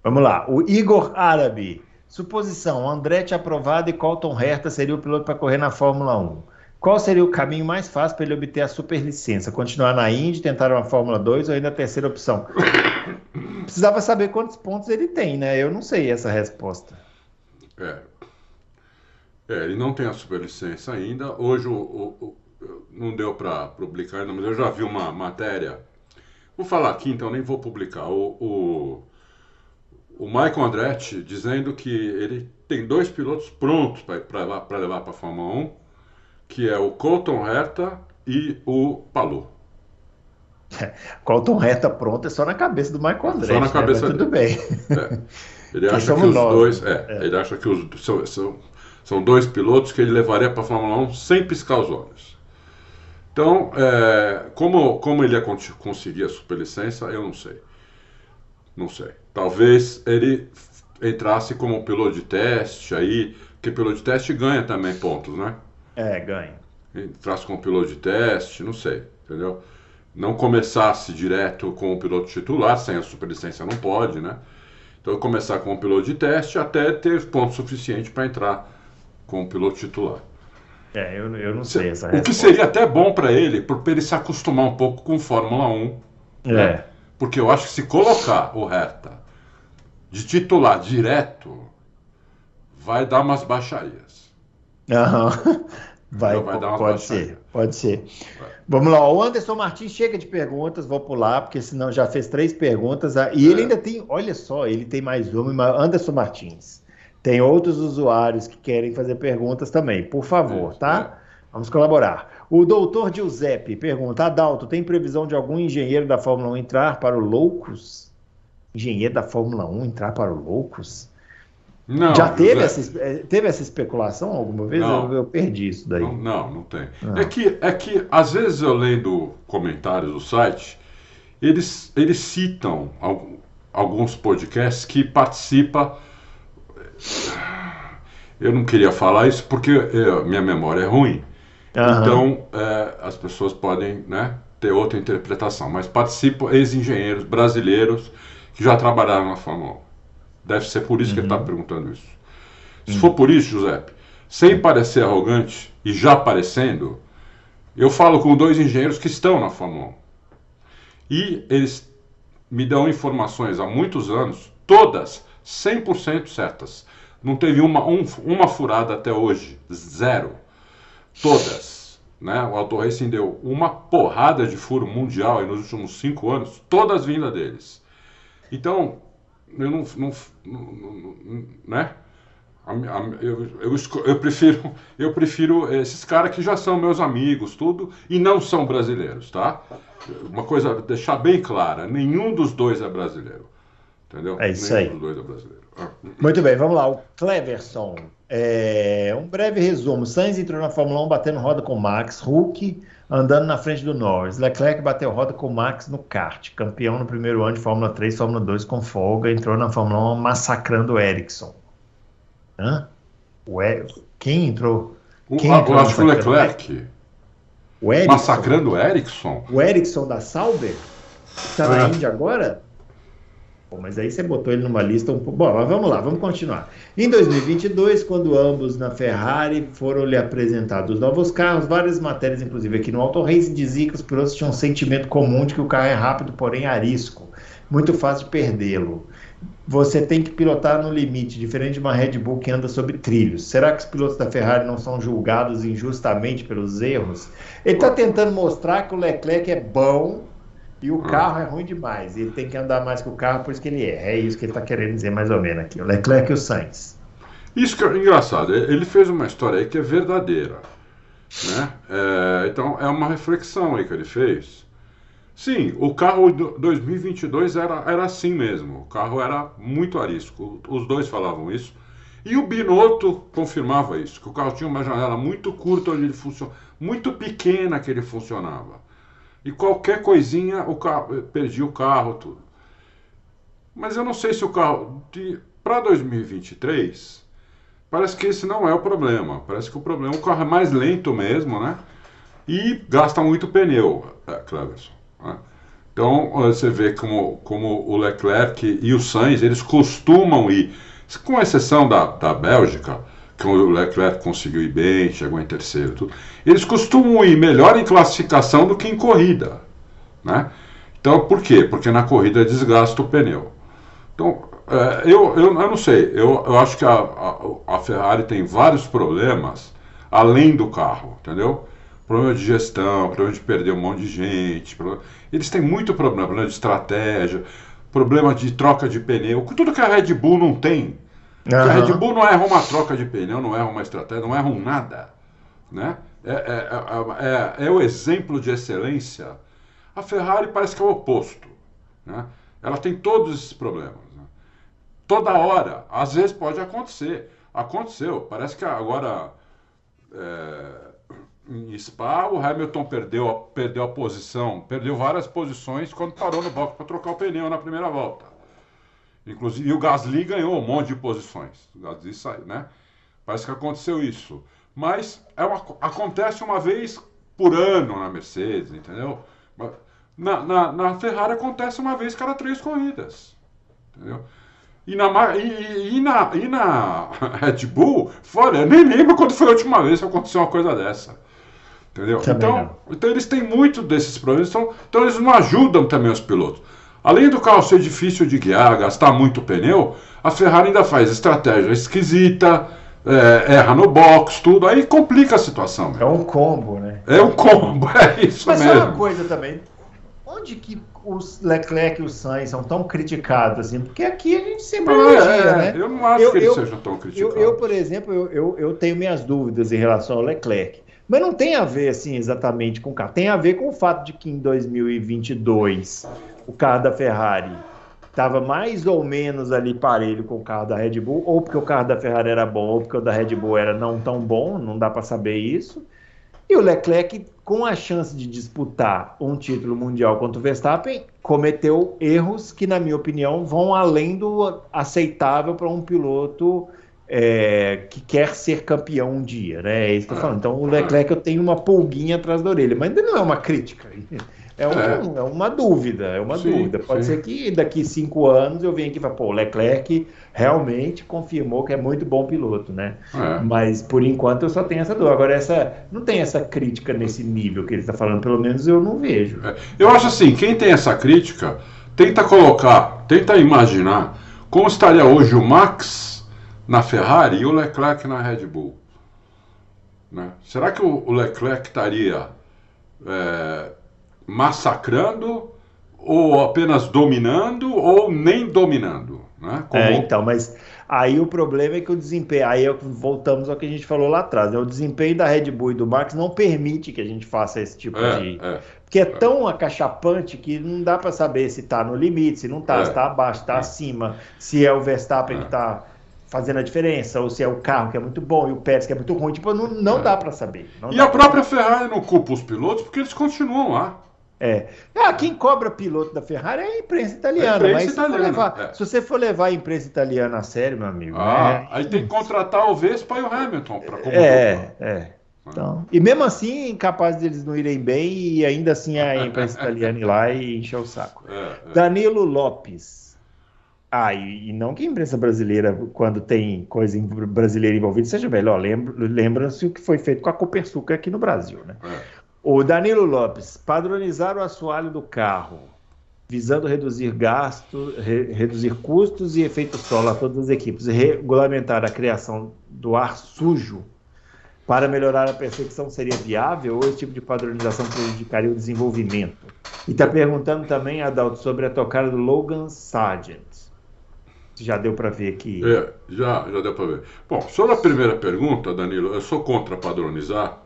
Vamos lá. O Igor Árabe. Suposição: Andretti aprovado e Colton Herta seria o piloto para correr na Fórmula 1. Qual seria o caminho mais fácil para ele obter a superlicença? Continuar na Indy, tentar uma Fórmula 2 ou ainda a terceira opção? Precisava saber quantos pontos ele tem, né? Eu não sei essa resposta. É. É, ele não tem a superlicença ainda. Hoje o, o- o- não deu para publicar mas eu já vi uma matéria. Vou falar aqui, então nem vou publicar. O, o, o Michael Andretti dizendo que ele tem dois pilotos prontos para levar para a Fórmula 1, que é o Colton Herta e o Palou. Colton Herta pronto é só na cabeça do Michael Andretti. Só na né? cabeça Mas tudo bem. É. Ele acha dois, né? é, ele acha que os são, são, são dois pilotos que ele levaria para a Fórmula 1 sem piscar os olhos. Então, é, como, como ele ia con- conseguir a superlicença, eu não sei. Não sei. Talvez ele entrasse como piloto de teste aí, porque piloto de teste ganha também pontos, né? É, ganha. entrasse como piloto de teste, não sei, entendeu? Não começasse direto com o piloto titular, sem a superlicença não pode, né? Então começar com o piloto de teste até ter ponto suficiente para entrar com o piloto titular. É, eu, eu não sei essa O que seria até bom para ele, por ele se acostumar um pouco com Fórmula 1, É. porque eu acho que se colocar o Hertha de titular direto, vai dar umas baixarias. Aham. Vai, Não, vai dar umas pode baixarias. ser, pode ser. Vamos lá, o Anderson Martins chega de perguntas, vou pular, porque senão já fez três perguntas. ah, E ele É. ainda tem, olha só, ele tem mais uma, Anderson Martins. Tem outros usuários que querem fazer perguntas também, por favor, Isso, tá? Vamos colaborar. O doutor Giuseppe pergunta: Adalto, tem previsão de algum engenheiro da Fórmula 1 entrar para o Loucos? Engenheiro da Fórmula 1 entrar para o Loucos? Não, Já teve José, essa, eh, teve essa especulação alguma vez? Não. Eu, eu perdi isso daí. Não, não, não tem. Ah. É, que, é que, às vezes, eu lendo comentários do site, eles, eles citam al- alguns podcasts que participa. Eu não queria falar isso porque eh, minha memória é ruim. Aham. Então, eh, as pessoas podem né, ter outra interpretação. Mas participam ex-engenheiros brasileiros que já trabalharam na Fórmula 1. Deve ser por isso que ele está perguntando isso. Se for por isso, Giuseppe, sem parecer arrogante e já parecendo, eu falo com dois engenheiros que estão na Fórmula 1. E eles me dão informações há muitos anos, todas 100% certas. Não teve uma, um, uma furada até hoje, zero. Todas. Né? O Auto Racing deu uma porrada de furo mundial nos últimos cinco anos, todas vindas deles. Então, eu não, não, não né? Eu, eu, eu, prefiro, eu prefiro esses caras que já são meus amigos, tudo, e não são brasileiros, tá? Uma coisa, deixar bem clara, nenhum dos dois é brasileiro. Entendeu? É isso nenhum aí. dos dois é brasileiro. Ah. Muito bem, vamos lá. O Cleverson. É, um breve resumo. Sainz entrou na Fórmula 1 batendo roda com Max, Hulk andando na frente do Norris. Leclerc bateu roda com Max no kart. Campeão no primeiro ano de Fórmula 3, Fórmula 2 com folga. Entrou na Fórmula 1 massacrando o Ericsson. Hã? O. Quem entrou? Quem entrou eu acho que o Leclerc. O Ericsson. Massacrando o Ericsson? O Ericsson da Sauber? Está na é. Índia agora? Bom, mas aí você botou ele numa lista um pouco. Bom, mas vamos lá, vamos continuar. Em 2022, quando ambos na Ferrari foram lhe apresentados novos carros, várias matérias, inclusive aqui no Auto Race, diziam que os pilotos tinham um sentimento comum de que o carro é rápido, porém arisco. Muito fácil de perdê-lo. Você tem que pilotar no limite, diferente de uma Red Bull que anda sobre trilhos. Será que os pilotos da Ferrari não são julgados injustamente pelos erros? Ele está tentando mostrar que o Leclerc é bom e o ah. carro é ruim demais. Ele tem que andar mais que o carro, por isso que ele é. É isso que ele está querendo dizer mais ou menos aqui. O Leclerc e o Sainz. Isso que é engraçado. Ele fez uma história aí que é verdadeira. Né? É, então é uma reflexão aí que ele fez. Sim, o carro 2022 era, era assim mesmo. O carro era muito arisco. Os dois falavam isso. E o Binotto confirmava isso, que o carro tinha uma janela muito curta onde ele funcionava, muito pequena que ele funcionava. E qualquer coisinha, o carro, perdi o carro, tudo. Mas eu não sei se o carro. Para 2023, parece que esse não é o problema. Parece que o problema o carro é mais lento mesmo, né? E gasta muito pneu, é, Cleverson. Né? Então você vê como, como o Leclerc e o Sainz, eles costumam ir, com exceção da, da Bélgica, o Leclerc conseguiu ir bem, chegou em terceiro, tudo. Eles costumam ir melhor em classificação do que em corrida, né? Então, por quê? Porque na corrida desgasta o pneu. Então, é, eu, eu, eu não sei, eu, eu acho que a, a, a, Ferrari tem vários problemas além do carro, entendeu? Problema de gestão, problema de perder um monte de gente, problema... eles têm muito problema, problema de estratégia, problema de troca de pneu, tudo que a Red Bull não tem, Uhum. a Red Bull não erra uma troca de pneu, não erra uma estratégia, não erra um nada. Né? É, é, é, é, o exemplo de excelência. A Ferrari parece que é o oposto. Né? Ela tem todos esses problemas. Né? Toda hora. Às vezes pode acontecer. Aconteceu. Parece que agora em Spa o Hamilton perdeu, perdeu a posição, perdeu várias posições quando parou no box para trocar o pneu na primeira volta. Inclusive, e o Gasly ganhou um monte de posições. O Gasly saiu, né? Parece que aconteceu isso. Mas é uma, acontece uma vez por ano na Mercedes, entendeu? Na, na, na Ferrari acontece uma vez cada três corridas. Entendeu? E na, e, e, na, e na Red Bull, fora, eu nem lembro quando foi a última vez que aconteceu uma coisa dessa. Entendeu? então, então eles têm muito desses problemas, então, então eles não ajudam também os pilotos. Além do carro ser difícil de guiar, gastar muito pneu, a Ferrari ainda faz estratégia esquisita, é, erra no box, tudo, aí complica a situação. É um combo, né? É um combo, é isso Mas mesmo. Mas uma coisa também, onde que os Leclerc e o Sainz são tão criticados assim? Porque aqui a gente sempre elogia, é, né? Eu não acho eu, que eles eu, sejam tão criticados. Eu, eu por exemplo, eu, eu, tenho minhas dúvidas em relação ao Leclerc. Mas não tem a ver assim exatamente com o carro. Tem a ver com o fato de que em 2022 o carro da Ferrari estava mais ou menos ali parelho com o carro da Red Bull, ou porque o carro da Ferrari era bom, ou porque o da Red Bull era não tão bom, não dá para saber isso. E o Leclerc, com a chance de disputar um título mundial contra o Verstappen, cometeu erros que, na minha opinião, vão além do aceitável para um piloto é, que quer ser campeão um dia, né? É isso que eu falando. Então, o Leclerc eu tenho uma pulguinha atrás da orelha, mas ainda não é uma crítica. É, um, É. é uma dúvida, é uma Sim, dúvida. Pode sim. ser que daqui cinco anos eu venha aqui e fale, pô, o Leclerc realmente confirmou que é muito bom piloto, né? É. Mas por enquanto eu só tenho essa dúvida. Agora, essa, não tem essa crítica nesse nível que ele está falando, pelo menos eu não vejo. É. Eu acho assim, quem tem essa crítica, tenta colocar, tenta imaginar como estaria hoje o Max na Ferrari e o Leclerc na Red Bull. Né? Será que o Leclerc estaria é, massacrando ou apenas dominando ou nem dominando? Né? Como- É, então, mas aí o problema é que o desempenho, aí é- voltamos ao que a gente falou lá atrás, né? O desempenho da Red Bull e do Max não permite que a gente faça esse tipo É, de. é. Porque é tão acachapante que não dá para saber se tá no limite, se não tá, É. se tá abaixo, se tá É. acima, se é o Verstappen É. que tá fazendo a diferença, ou se é o carro que é muito bom e o Pérez que é muito ruim. Tipo, não, não É. dá para saber. E a própria Ferrari não culpa os pilotos porque eles continuam lá. É. Ah, quem cobra piloto da Ferrari é a imprensa italiana. A imprensa mas se, italiana, levar- é. se você for levar a imprensa italiana a sério, meu amigo. Ah, é- aí tem que contratar o Vespa e o Hamilton para como É, dupla. é. Então, e mesmo assim, capaz deles não irem bem e ainda assim a imprensa italiana ir lá e encher o saco. É, é. Danilo Lopes. Ah, e, e não que a imprensa brasileira, quando tem coisa em- brasileira envolvida, seja melhor. Lembra- Lembra-se o que foi feito com a Copersucar aqui no Brasil, né? É. O Danilo Lopes, padronizar o assoalho do carro, visando reduzir gastos, re- reduzir custos e efeito solo a todas as equipes, regulamentar a criação do ar sujo para melhorar a percepção seria viável ou esse tipo de padronização prejudicaria o desenvolvimento? E está perguntando também, Adalto, sobre a tocada do Logan Sargent. Já deu para ver aqui. É, já, já deu para ver. Bom, sobre a primeira pergunta, Danilo, eu sou contra padronizar,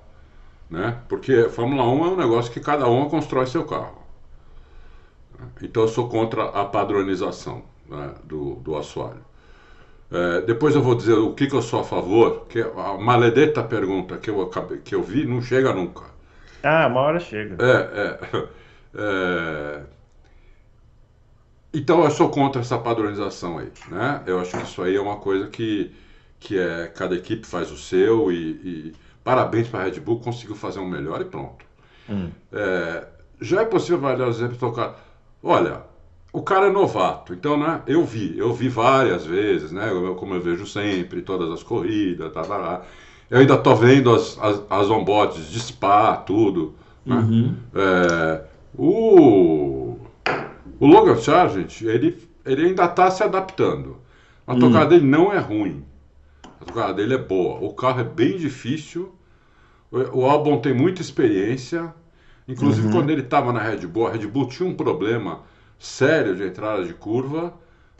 né? Porque Fórmula 1 é um negócio que cada um constrói seu carro. Então eu sou contra a padronização né, do, do assoalho. É, depois eu vou dizer o que, que eu sou a favor, que a maledeta pergunta que eu, acabei, que eu vi não chega nunca. Ah, uma hora chega. É, é, é. Então eu sou contra essa padronização aí, né? Eu acho que isso aí é uma coisa que, que é cada equipe faz o seu e, e parabéns para a Red Bull conseguiu fazer um melhor e pronto. Hum. É, já é possível vários exemplos tocar. Olha, o cara é novato, então né? Eu vi, eu vi várias vezes, né? eu- como eu vejo sempre, todas as corridas, tá, tá, tá. Eu ainda tô vendo as, as, as onboards de Spa, tudo. né? Uhum. É, o, o Logan Sargent, ele, ele ainda está se adaptando. A tocada dele não é ruim. A tocada dele é boa. O carro é bem difícil. O, o Albon tem muita experiência. Inclusive, quando ele estava na Red Bull, a Red Bull tinha um problema sério de entrada de curva.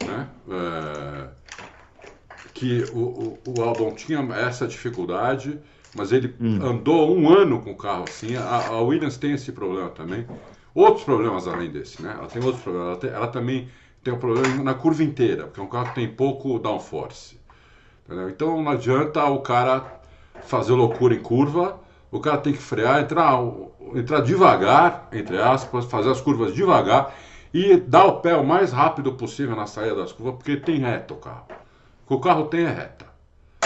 Né? É, que o, o, o Albon tinha essa dificuldade, mas ele andou um ano com o carro assim. A, a Williams tem esse problema também. Outros problemas além desse, né? Ela tem outros problemas. Ela, tem- ela também tem um problema na curva inteira, porque é um carro que tem pouco downforce. entendeu? Então não adianta o cara fazer loucura em curva, o cara tem que frear, entrar, entrar devagar, entre aspas, fazer as curvas devagar e dar o pé o mais rápido possível na saída das curvas, porque tem reta o carro. O que o carro tem é reta.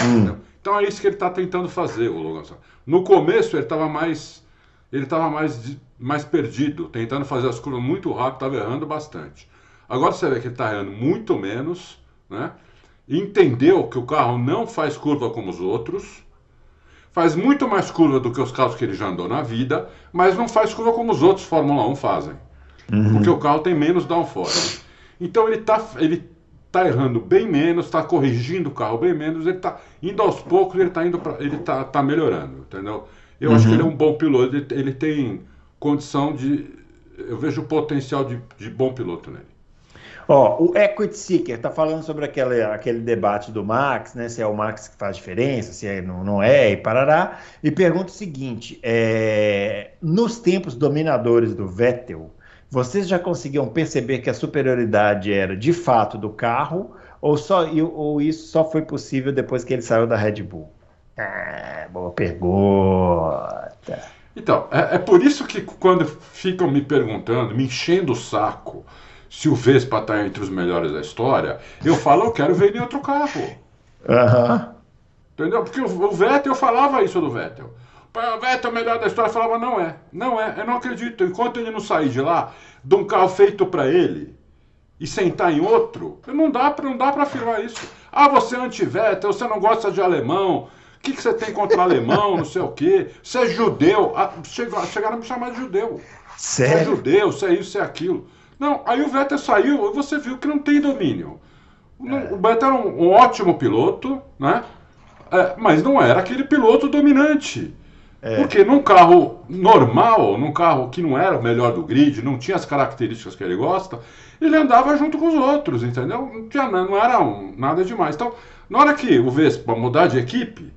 entendeu? Então é isso que ele está tentando fazer, o Logan. No começo ele estava mais, ele estava mais, mais perdido, tentando fazer as curvas muito rápido, estava errando bastante. Agora você vê que ele está errando muito menos, né? Entendeu que o carro não faz curva como os outros, faz muito mais curva do que os carros que ele já andou na vida, mas não faz curva como os outros Fórmula 1 fazem. Porque o carro tem menos downforce. Então ele está ele tá errando bem menos, está corrigindo o carro bem menos, ele está indo aos poucos, ele está indo pra, ele tá, tá melhorando, entendeu? Eu acho que ele é um bom piloto, ele, ele tem condição de. Eu vejo o potencial de, de bom piloto nele. Ó, o Equity Seeker está falando sobre aquele, aquele debate do Max, né? Se é o Max que faz diferença, se é, não, não é, e parará. E pergunta o seguinte: é, nos tempos dominadores do Vettel, vocês já conseguiam perceber que a superioridade era de fato do carro, ou, só, ou isso só foi possível depois que ele saiu da Red Bull? Ah, boa pergunta. Então, é, é por isso que quando ficam me perguntando, me enchendo o saco, se o Vespa está entre os melhores da história, eu falo, eu quero ver em outro carro. Aham. Entendeu? Porque o, o Vettel, eu falava isso do Vettel. O Vettel é o melhor da história. Eu falava, não é, não é, eu não acredito. Enquanto ele não sair de lá, de um carro feito para ele e sentar em outro, não dá para não dá para afirmar isso. Ah, você é anti-Vettel, você não gosta de alemão. O que, que você tem contra alemão, não sei o quê? Você é judeu. Ah, chegaram a me chamar de judeu. Sério? Você é judeu, você é isso, você é aquilo. Não, aí o Vettel saiu e você viu que não tem domínio. É. O Vettel era um, um ótimo piloto, né? É, mas não era aquele piloto dominante. É. Porque num carro normal, num carro que não era o melhor do grid, não tinha as características que ele gosta, ele andava junto com os outros, entendeu? Não, tinha, não era um, nada demais. Então, na hora que o Vespa mudar de equipe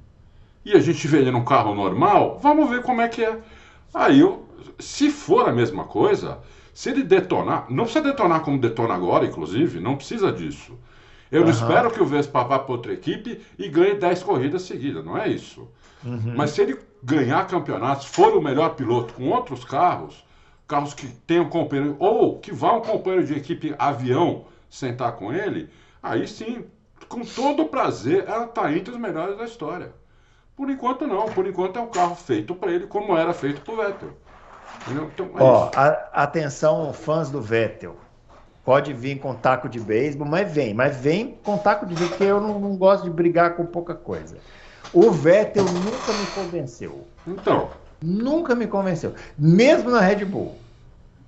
e a gente vê ele num carro normal, vamos ver como é que é. Aí, se for a mesma coisa, se ele detonar, não precisa detonar como detona agora, inclusive, não precisa disso. Eu uhum. não espero que o Vespa vá para outra equipe e ganhe 10 corridas seguidas, não é isso. Uhum. Mas se ele ganhar campeonatos, for o melhor piloto com outros carros, carros que tenham companheiro, ou que vá um companheiro de equipe avião sentar com ele, aí sim, com todo prazer, ela está entre os melhores da história. Por enquanto não, por enquanto é um carro feito para ele como era feito para o Vettel. Então, é Ó, a, atenção, fãs do Vettel. Pode vir com taco de beisebol, mas vem, mas vem com taco de beisebol, porque eu não, não gosto de brigar com pouca coisa. O Vettel nunca me convenceu. Então. Nunca me convenceu. Mesmo na Red Bull.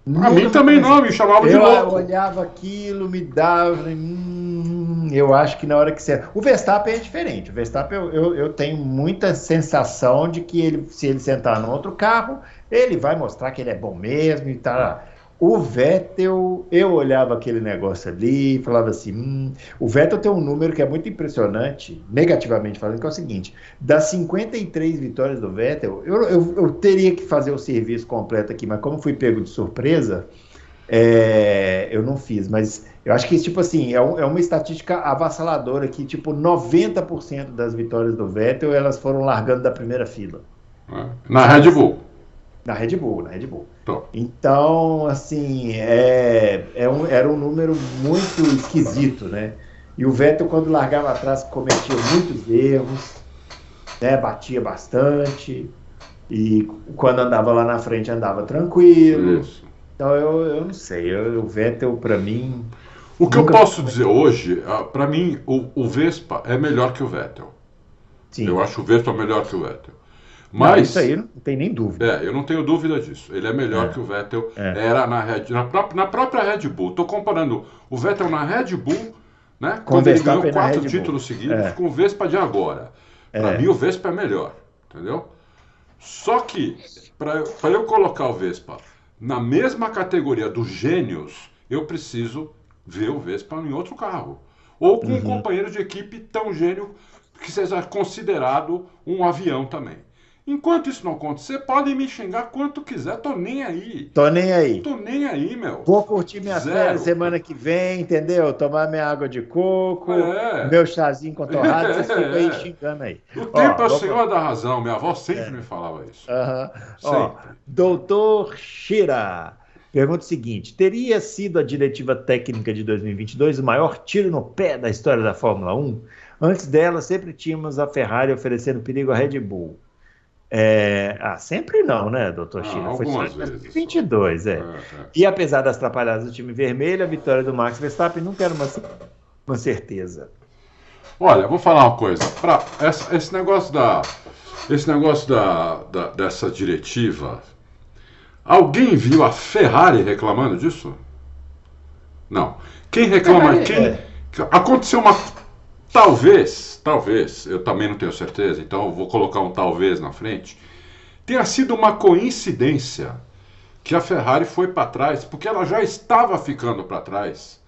A mim também não, me chamava de eu louco. Eu olhava aquilo, me dava. Hum, eu acho que na hora que você. O Verstappen é diferente. O Verstappen, eu, eu, eu, tenho muita sensação de que ele, se ele sentar no outro carro, ele vai mostrar que ele é bom mesmo e tal. O Vettel, eu olhava aquele negócio ali e falava assim: hum, o Vettel tem um número que é muito impressionante, negativamente falando, que é o seguinte: das 53 vitórias do Vettel, eu, eu, eu teria que fazer o serviço completo aqui, mas como fui pego de surpresa, é, eu não fiz. Mas eu acho que, tipo assim, é, um, é uma estatística avassaladora que, tipo, 90% das vitórias do Vettel elas foram largando da primeira fila. Na Red Bull. Na Red Bull, na Red Bull. Então, assim, é, é um, era um número muito esquisito, né? E o Vettel, quando largava atrás, cometia muitos erros, né? batia bastante, e quando andava lá na frente, andava tranquilo. Isso. Então, eu, eu não sei, eu, o Vettel, para mim. O que eu posso dizer hoje, ah, para mim, o, o Vespa é melhor que o Vettel. Sim. Eu acho o Vespa melhor que o Vettel. Mas, não, isso aí não tem nem dúvida. É, eu não tenho dúvida disso. Ele é melhor é. que o Vettel é. era na, Red, na, própria, na própria Red Bull. Estou comparando o Vettel na Red Bull, né? Com quando ele ganhou quatro títulos seguidos, é. com o Vespa de agora. Para é. mim, o Vespa é melhor. Entendeu? Só que, para eu colocar o Vespa na mesma categoria dos gênios, eu preciso ver o Vespa em outro carro. Ou com uhum. um companheiro de equipe tão gênio que seja considerado um avião também. Enquanto isso não acontecer, podem me xingar quanto quiser, tô nem aí. Tô nem aí. Tô nem aí, meu. Vou curtir minha férias semana que vem, entendeu? Tomar minha água de coco, é. meu chazinho com torrada, vocês ficam aí xingando aí. O tempo é o senhor da razão, minha avó sempre é. me falava isso. Uhum. Ó, doutor Shira. Pergunta o seguinte: teria sido a diretiva técnica de 2022 o maior tiro no pé da história da Fórmula 1? Antes dela, sempre tínhamos a Ferrari oferecendo perigo à Red Bull. É, ah, sempre não, né, doutor ah, China? Foi só em 22, é. é, é. E apesar das atrapalhadas do time vermelho, a vitória do Max Verstappen nunca era uma, uma certeza. Olha, vou falar uma coisa. Pra, essa, esse negócio da. Esse negócio da, da, dessa diretiva. Alguém viu a Ferrari reclamando disso? Não. Quem reclama. Quem, é. Aconteceu uma Talvez, talvez, eu também não tenho certeza, então eu vou colocar um talvez na frente, tenha sido uma coincidência que a Ferrari foi para trás, porque ela já estava ficando para trás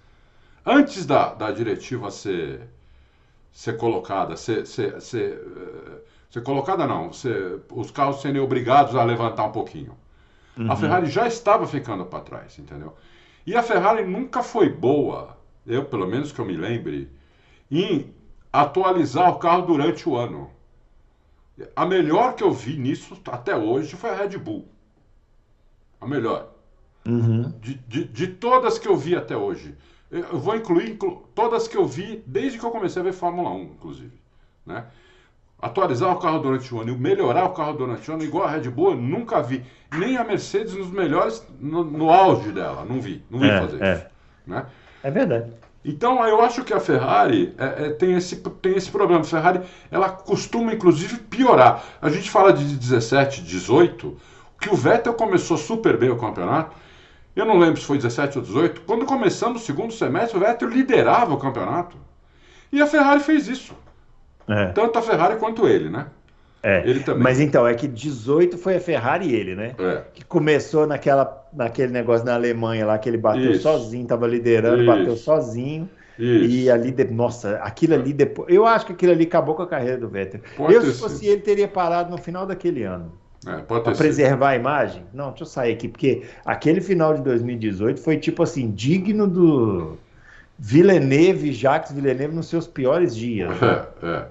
antes da, da diretiva ser, ser colocada, ser, ser, ser, eh, ser colocada não, ser, os carros serem obrigados a levantar um pouquinho. Uhum. A Ferrari já estava ficando para trás, entendeu? E a Ferrari nunca foi boa, eu pelo menos que eu me lembre, em atualizar o carro durante o ano. A melhor que eu vi nisso até hoje foi a Red Bull. A melhor. Uhum. De, de, de, todas que eu vi até hoje. Eu vou incluir inclu, todas que eu vi desde que eu comecei a ver Fórmula 1, inclusive. Né? atualizar o carro durante o ano e melhorar o carro durante o ano, igual a Red Bull, eu nunca vi. Nem a Mercedes nos melhores, no, no auge dela, não vi. Não vi É, fazer é. isso. Né? É verdade. Então eu acho que a Ferrari é, é, tem, esse, tem esse problema. A Ferrari ela costuma inclusive piorar. A gente fala de 17, 18, que o Vettel começou super bem o campeonato. Eu não lembro se foi 17 ou 18. Quando começamos o segundo semestre, o Vettel liderava o campeonato. E a Ferrari fez isso. É, Tanto a Ferrari quanto ele, né? É. Ele também. Mas então, é que 18 foi a Ferrari e ele, né? É. Que começou naquela, naquele negócio na Alemanha lá, que ele bateu Isso. sozinho, tava liderando, Isso. bateu sozinho. E Isso. ali, de- nossa, aquilo ali depois. Eu acho que aquilo ali acabou com a carreira do Vettel. Pode eu, se fosse sido. ele, teria parado no final daquele ano. É, Pra ter sido. preservar a imagem? Não, deixa eu sair aqui, porque aquele final de 2018 foi tipo assim, digno do Villeneuve, Jacques Villeneuve nos seus piores dias. né? É, é.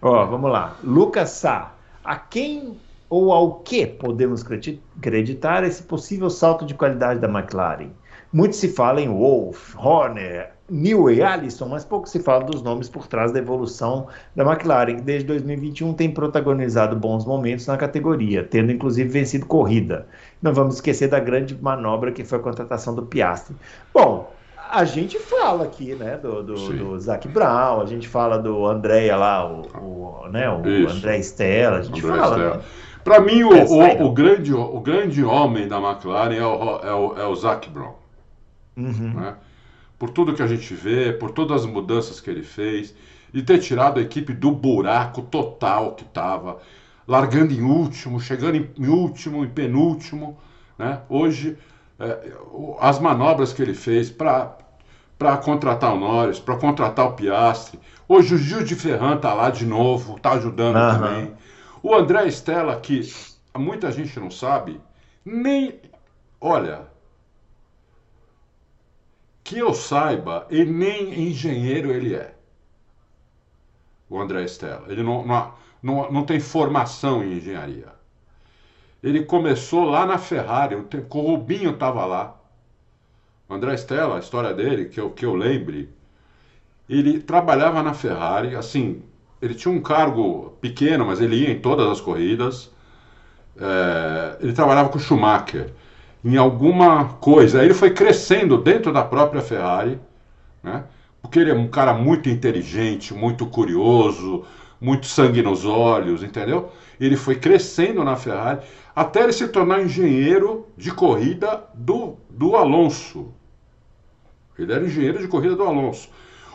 Ó, vamos lá. Lucas Sá, a quem ou ao que podemos credi- acreditar esse possível salto de qualidade da McLaren? Muito se fala em Wolff, Horner, Newey, Allison, mas pouco se fala dos nomes por trás da evolução da McLaren, que desde 2021 tem protagonizado bons momentos na categoria, tendo inclusive vencido corrida. Não vamos esquecer da grande manobra que foi a contratação do Piastri. Bom, a gente fala aqui, né, do, do, Sim. do Zac Brown, a gente fala do Andréia lá, o, o, né, o Isso. André Stella, a gente André fala. Né? Para mim, o, o, o grande, o grande homem da McLaren é o, é o, é o Zac Brown. Uhum. né? Por tudo que a gente vê, por todas as mudanças que ele fez, e ter tirado a equipe do buraco total que estava, largando em último, chegando em, último, em penúltimo. Né? Hoje, as manobras que ele fez para contratar o Norris, para contratar o Piastri. Hoje o Gil de Ferran está lá de novo, está ajudando Aham. também. O André Stella, que muita gente não sabe, nem. Olha, que eu saiba, ele nem engenheiro ele é. O André Stella. Ele não, não, não, não tem formação em engenharia. Ele começou lá na Ferrari, o o Rubinho estava lá. O André Stella, a história dele, que eu, que eu lembre, ele trabalhava na Ferrari, assim, ele tinha um cargo pequeno, mas ele ia em todas as corridas. É, ele trabalhava com Schumacher em alguma coisa. Ele foi crescendo dentro da própria Ferrari, né? Porque ele é um cara muito inteligente, muito curioso, muito sangue nos olhos, entendeu? Ele foi crescendo na Ferrari até ele se tornar engenheiro de corrida do, do Alonso. Ele era engenheiro de corrida do Alonso.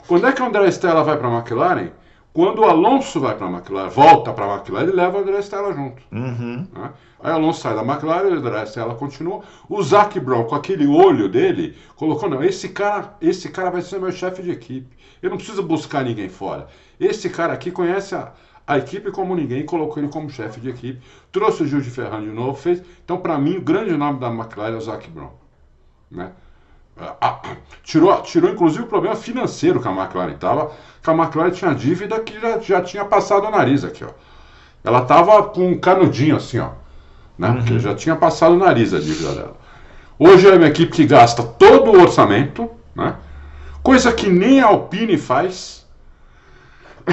Quando é que o André Stella vai para a McLaren? Quando o Alonso vai para a McLaren, volta para a McLaren, ele leva o André Stella junto. Uhum. né? Aí o Alonso sai da McLaren, o André Stella continua. O Zac Brown, com aquele olho dele, colocou: não, esse cara, esse cara vai ser meu chefe de equipe. Eu não preciso buscar ninguém fora. Esse cara aqui conhece a, a equipe como ninguém, colocou ele como chefe de equipe. Trouxe o Gil de Ferran de novo, fez. Então, para mim, o grande nome da McLaren é o Zac Brown. Né? Ah, ah, tirou, tirou inclusive o problema financeiro que a McLaren estava, que a McLaren tinha dívida que já, já tinha passado o nariz aqui, ó. Ela tava com um canudinho assim, ó. Né? Porque já tinha passado o nariz a dívida dela. Hoje é uma equipe que gasta todo o orçamento, né? Coisa que nem a Alpine faz.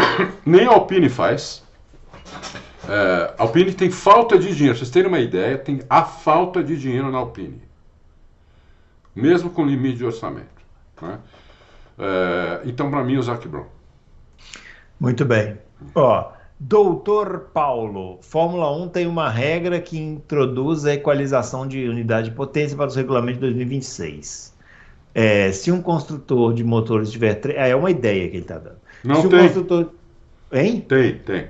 nem a Alpine faz. É, a Alpine tem falta de dinheiro. Vocês terem uma ideia, tem a falta de dinheiro na Alpine mesmo com limite de orçamento. né? É, então, para mim, o Zac Brown. Muito bem. Ó, Doutor Paulo, Fórmula 1 tem uma regra que introduz a equalização de unidade de potência para os regulamentos de 2026. É, se um construtor de motores tiver. tre- Ah, é uma ideia que ele está dando. Não se tem. construtor. Hein? Tem, tem.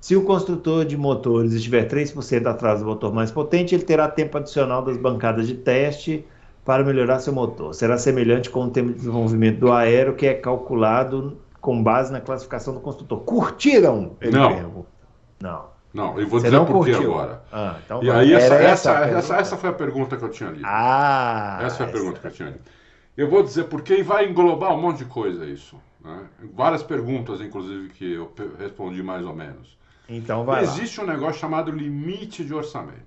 Se o construtor de motores estiver 3% atrás do motor mais potente, ele terá tempo adicional das bancadas de teste para melhorar seu motor. Será semelhante com o tempo de desenvolvimento do aero, que é calculado com base na classificação do construtor. Curtiram? Ele Não. pergunta. Não. Não, eu vou Você dizer por curtiu? agora. Ah, então E aí, essa, essa, essa, essa foi a pergunta que eu tinha lido. Ah, essa foi a essa. pergunta que eu tinha lido. Eu vou dizer por quê e vai englobar um monte de coisa isso. Né? Várias perguntas, inclusive, que eu respondi mais ou menos. Então vai lá. Existe um negócio chamado limite de orçamento.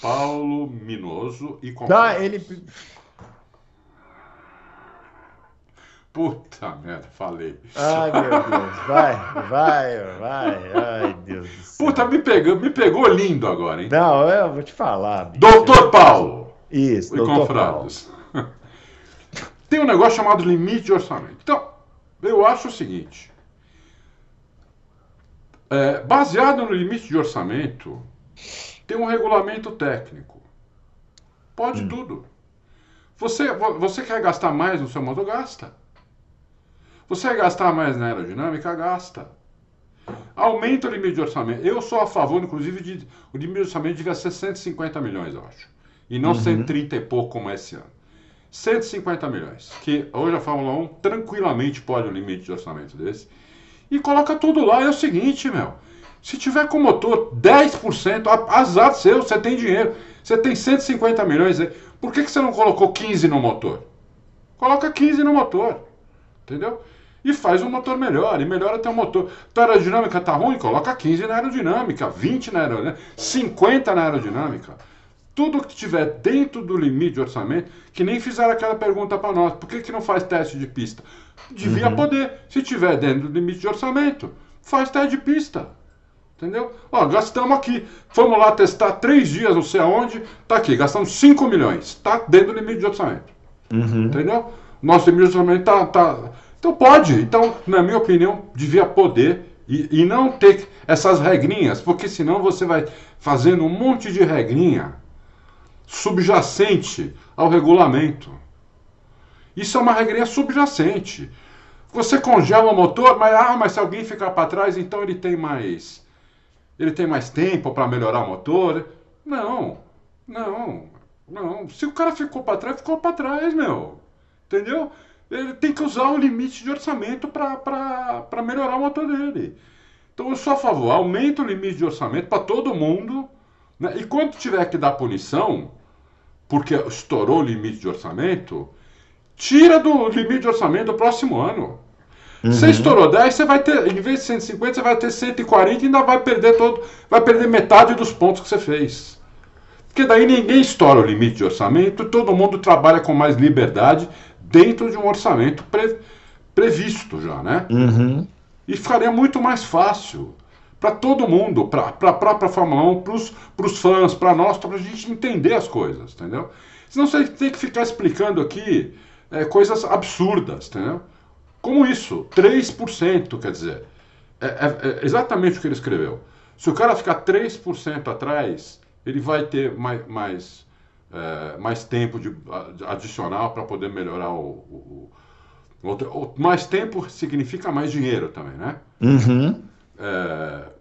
Paulo Minoso e Tá, ele. Puta merda, falei. Ai, meu Deus. Vai, vai, vai. Ai, Deus do céu. Puta, me pegou, me pegou lindo agora, hein? Não, eu vou te falar. Bicho. Doutor Paulo Isso, e doutor Paulo. Tem um negócio chamado limite de orçamento. Então, eu acho o seguinte. é, baseado no limite de orçamento, tem um regulamento técnico. Pode tudo. Você, vo- você quer gastar mais no seu motor? Gasta. Você quer gastar mais na aerodinâmica? Gasta. Aumenta o limite de orçamento. Eu sou a favor, inclusive, de o limite de orçamento devia ser 150 milhões, eu acho. E não 130 e pouco como é esse ano. 150 milhões. Que hoje a Fórmula 1 tranquilamente pode um limite de orçamento desse. E coloca tudo lá. É o seguinte, meu. Se tiver com motor 10%, a- azar seu, você tem dinheiro. Você tem 150 milhões aí. Por que, que você não colocou 15 no motor? Coloca 15 no motor. Entendeu? E faz um motor melhor, e melhora até o motor. Tua aerodinâmica tá ruim? Coloca 15 na aerodinâmica, 20 na aerodinâmica, 50 na aerodinâmica. Tudo que tiver dentro do limite de orçamento, que nem fizeram aquela pergunta para nós, por que, que não faz teste de pista? Devia poder. Se tiver dentro do limite de orçamento, faz teste de pista. Entendeu? Ó, gastamos aqui. Fomos lá testar três dias, não sei aonde. Tá aqui, gastamos 5 milhões. Tá dentro do limite de orçamento. Entendeu? Nosso limite de orçamento tá, tá. Então pode. Então, na minha opinião, devia poder. E, e não ter essas regrinhas, porque senão você vai fazendo um monte de regrinha subjacente ao regulamento. Isso é uma regrinha subjacente. Você congela o motor, mas, ah, mas se alguém ficar para trás, então ele tem mais. Ele tem mais tempo para melhorar o motor. Não, não, não. Se o cara ficou para trás, ficou para trás, meu. Entendeu? Ele tem que usar o limite de orçamento para melhorar o motor dele. Então eu sou a favor, aumenta o limite de orçamento para todo mundo. Né? E quando tiver que dar punição, porque estourou o limite de orçamento, tira do limite de orçamento do próximo ano. Você estourou 10, você vai ter, em vez de 150, você vai ter 140 e ainda vai perder todo, vai perder metade dos pontos que você fez. Porque daí ninguém estoura o limite de orçamento, todo mundo trabalha com mais liberdade dentro de um orçamento pre- previsto já, né? Uhum. E ficaria muito mais fácil para todo mundo, para a própria Fórmula 1, para os fãs, para nós, para a gente entender as coisas, entendeu? Senão você tem que ficar explicando aqui é, coisas absurdas, entendeu? Como isso, 3%, quer dizer, é, é- é exatamente o que ele escreveu. Se o cara ficar 3% atrás, ele vai ter mais, mais, é, mais tempo de, adicional para poder melhorar o, o- o- mais tempo significa mais dinheiro também, né? Uhum. É,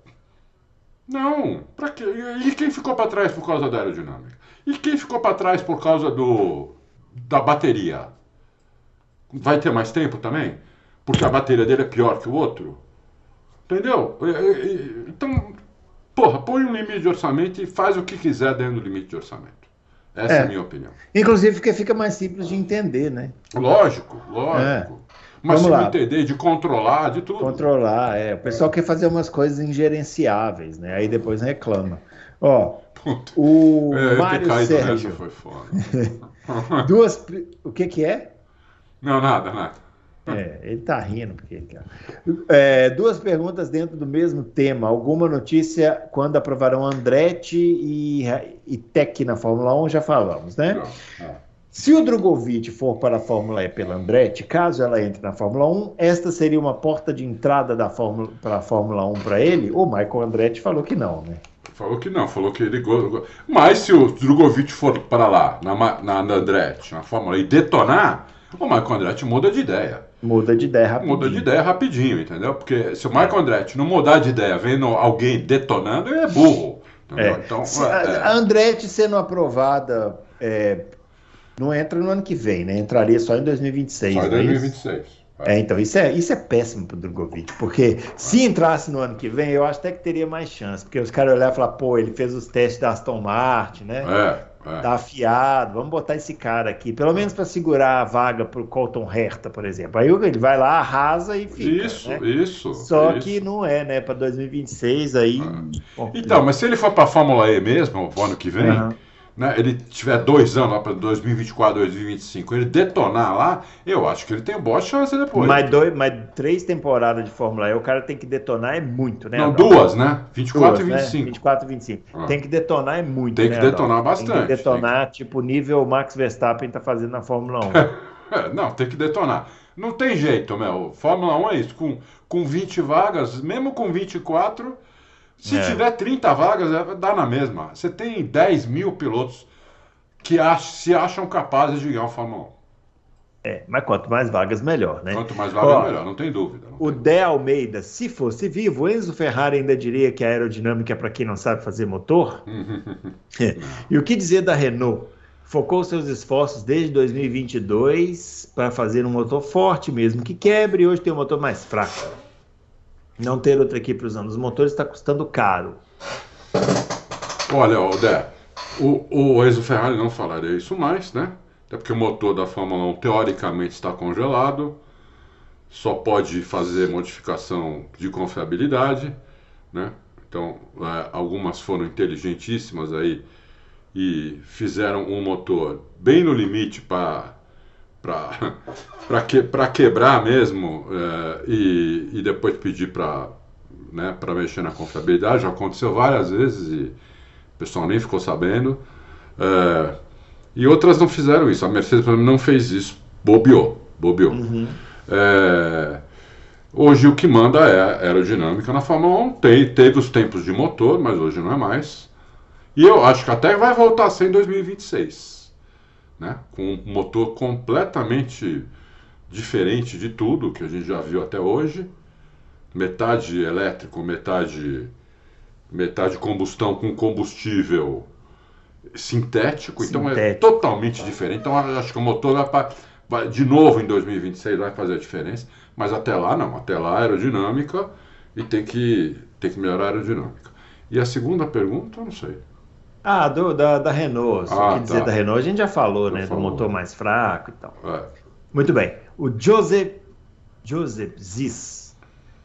Não, pra quê? E quem ficou para trás por causa da aerodinâmica? E quem ficou para trás por causa do da bateria? Vai ter mais tempo também? Porque a bateria dele é pior que o outro? Entendeu? Então, porra, põe um limite de orçamento e faz o que quiser dentro do limite de orçamento. Essa é, É. a minha opinião. Inclusive porque fica mais simples de entender, né? Lógico, lógico. Mas. Vamos se lá. não entender, de controlar, de tudo. Controlar, é. O pessoal quer fazer umas coisas ingerenciáveis, né? Aí depois reclama. Ó, Puta. o É, Mário nessa Sérgio. foi foda. Duas. O que que é? Não, nada, nada. É, ele tá rindo porque. É, duas perguntas dentro do mesmo tema. Alguma notícia quando aprovarão Andretti e, e Tech na Fórmula 1? Já falamos, né? Não, não. Se o Drogovic for para a Fórmula E pela Andretti, caso ela entre na Fórmula 1, esta seria uma porta de entrada da Fórmula, para a Fórmula 1 para ele? O Michael Andretti falou que não, né? Falou que não, falou que ele. go- go- Mas se o Drogovic for para lá, na, Ma- na Andretti, na Fórmula E, detonar, o Michael Andretti muda de ideia. Muda de ideia rapidinho. Muda de ideia rapidinho, entendeu? Porque se o Michael Andretti não mudar de ideia vendo alguém detonando, ele é burro. Entendeu? É. Então, Se é, a, é. a Andretti sendo aprovada, é, não entra no ano que vem, né? Entraria só em 2026. Só em não é isso? 2026. É, então, isso é, isso é péssimo pro Drogovic, porque se entrasse no ano que vem, eu acho até que teria mais chance, porque os caras olharam e falaram, pô, ele fez os testes da Aston Martin, né? É, é. Tá afiado, vamos botar esse cara aqui, pelo menos para segurar a vaga pro Colton Herta, por exemplo. Aí ele vai lá, arrasa e fica. Isso, né? isso. Só isso. que não é, né? Para 2026 aí. bom, Então, mas se ele for para a Fórmula E mesmo, o ano que vem, Aham. Né, ele tiver dois anos lá para 2024, 2025, ele detonar lá, eu acho que ele tem boa chance depois. Mas, dois, mas três temporadas de Fórmula E, o cara tem que detonar é muito, né? Não, duas, né? 24 Duas, e né? 25. 24 e 25. Ah. Tem que detonar é muito, Tem né, que detonar Adalto? bastante, Tem que detonar, tipo, nível Max Verstappen tá fazendo na Fórmula 1. É, não, tem que detonar. Não tem jeito, meu. Fórmula 1 é isso. Com, com 20 vagas, mesmo com 24, se É. tiver 30 vagas, é, dá na mesma. Você tem 10 mil pilotos que ach- se acham capazes de ganhar o Fórmula É, mas quanto mais vagas, melhor, 1. né? Quanto mais vagas, Ó, melhor, não tem dúvida. não O. Dé Almeida, se fosse vivo, Enzo Ferrari ainda diria que a aerodinâmica é para quem não sabe fazer motor? e o que dizer da Renault? Focou seus esforços desde 2022 para fazer um motor forte mesmo que quebre e hoje tem um motor mais fraco. Não ter outra equipe usando os motores está custando caro. Olha, Odé, o, o Enzo Ferrari não falaria isso mais, né? Até porque o motor da Fórmula 1 teoricamente está congelado, só pode fazer modificação de confiabilidade, né? Então, é, algumas foram inteligentíssimas aí e fizeram um motor bem no limite para para que, pra quebrar mesmo é, e, e depois pedir para né, pra mexer na confiabilidade. Já aconteceu várias vezes e o pessoal nem ficou sabendo. É, e outras não fizeram isso. A Mercedes por exemplo, não fez isso. Bobeou. Bobeou. É, hoje o que manda é aerodinâmica na Fórmula 1. Tem, teve os tempos de motor, mas hoje não é mais. E eu acho que até vai voltar a ser em 2026. Né? Com um motor completamente diferente de tudo que a gente já viu até hoje. Metade elétrico, metade, metade combustão com combustível sintético. Então é Sintético. totalmente diferente. Então acho que o motor vai, pa- vai- de novo em 2026 vai fazer a diferença. Mas até lá não. Até lá aerodinâmica e tem que, tem que melhorar a aerodinâmica. E a segunda pergunta, eu não sei. Ah, do- da, da Renault. Se Ah, o que dizer tá. da Renault, a gente já falou, Já né? falou. Do motor mais fraco e tal. É. Muito bem. O Joseph, Joseph Ziz.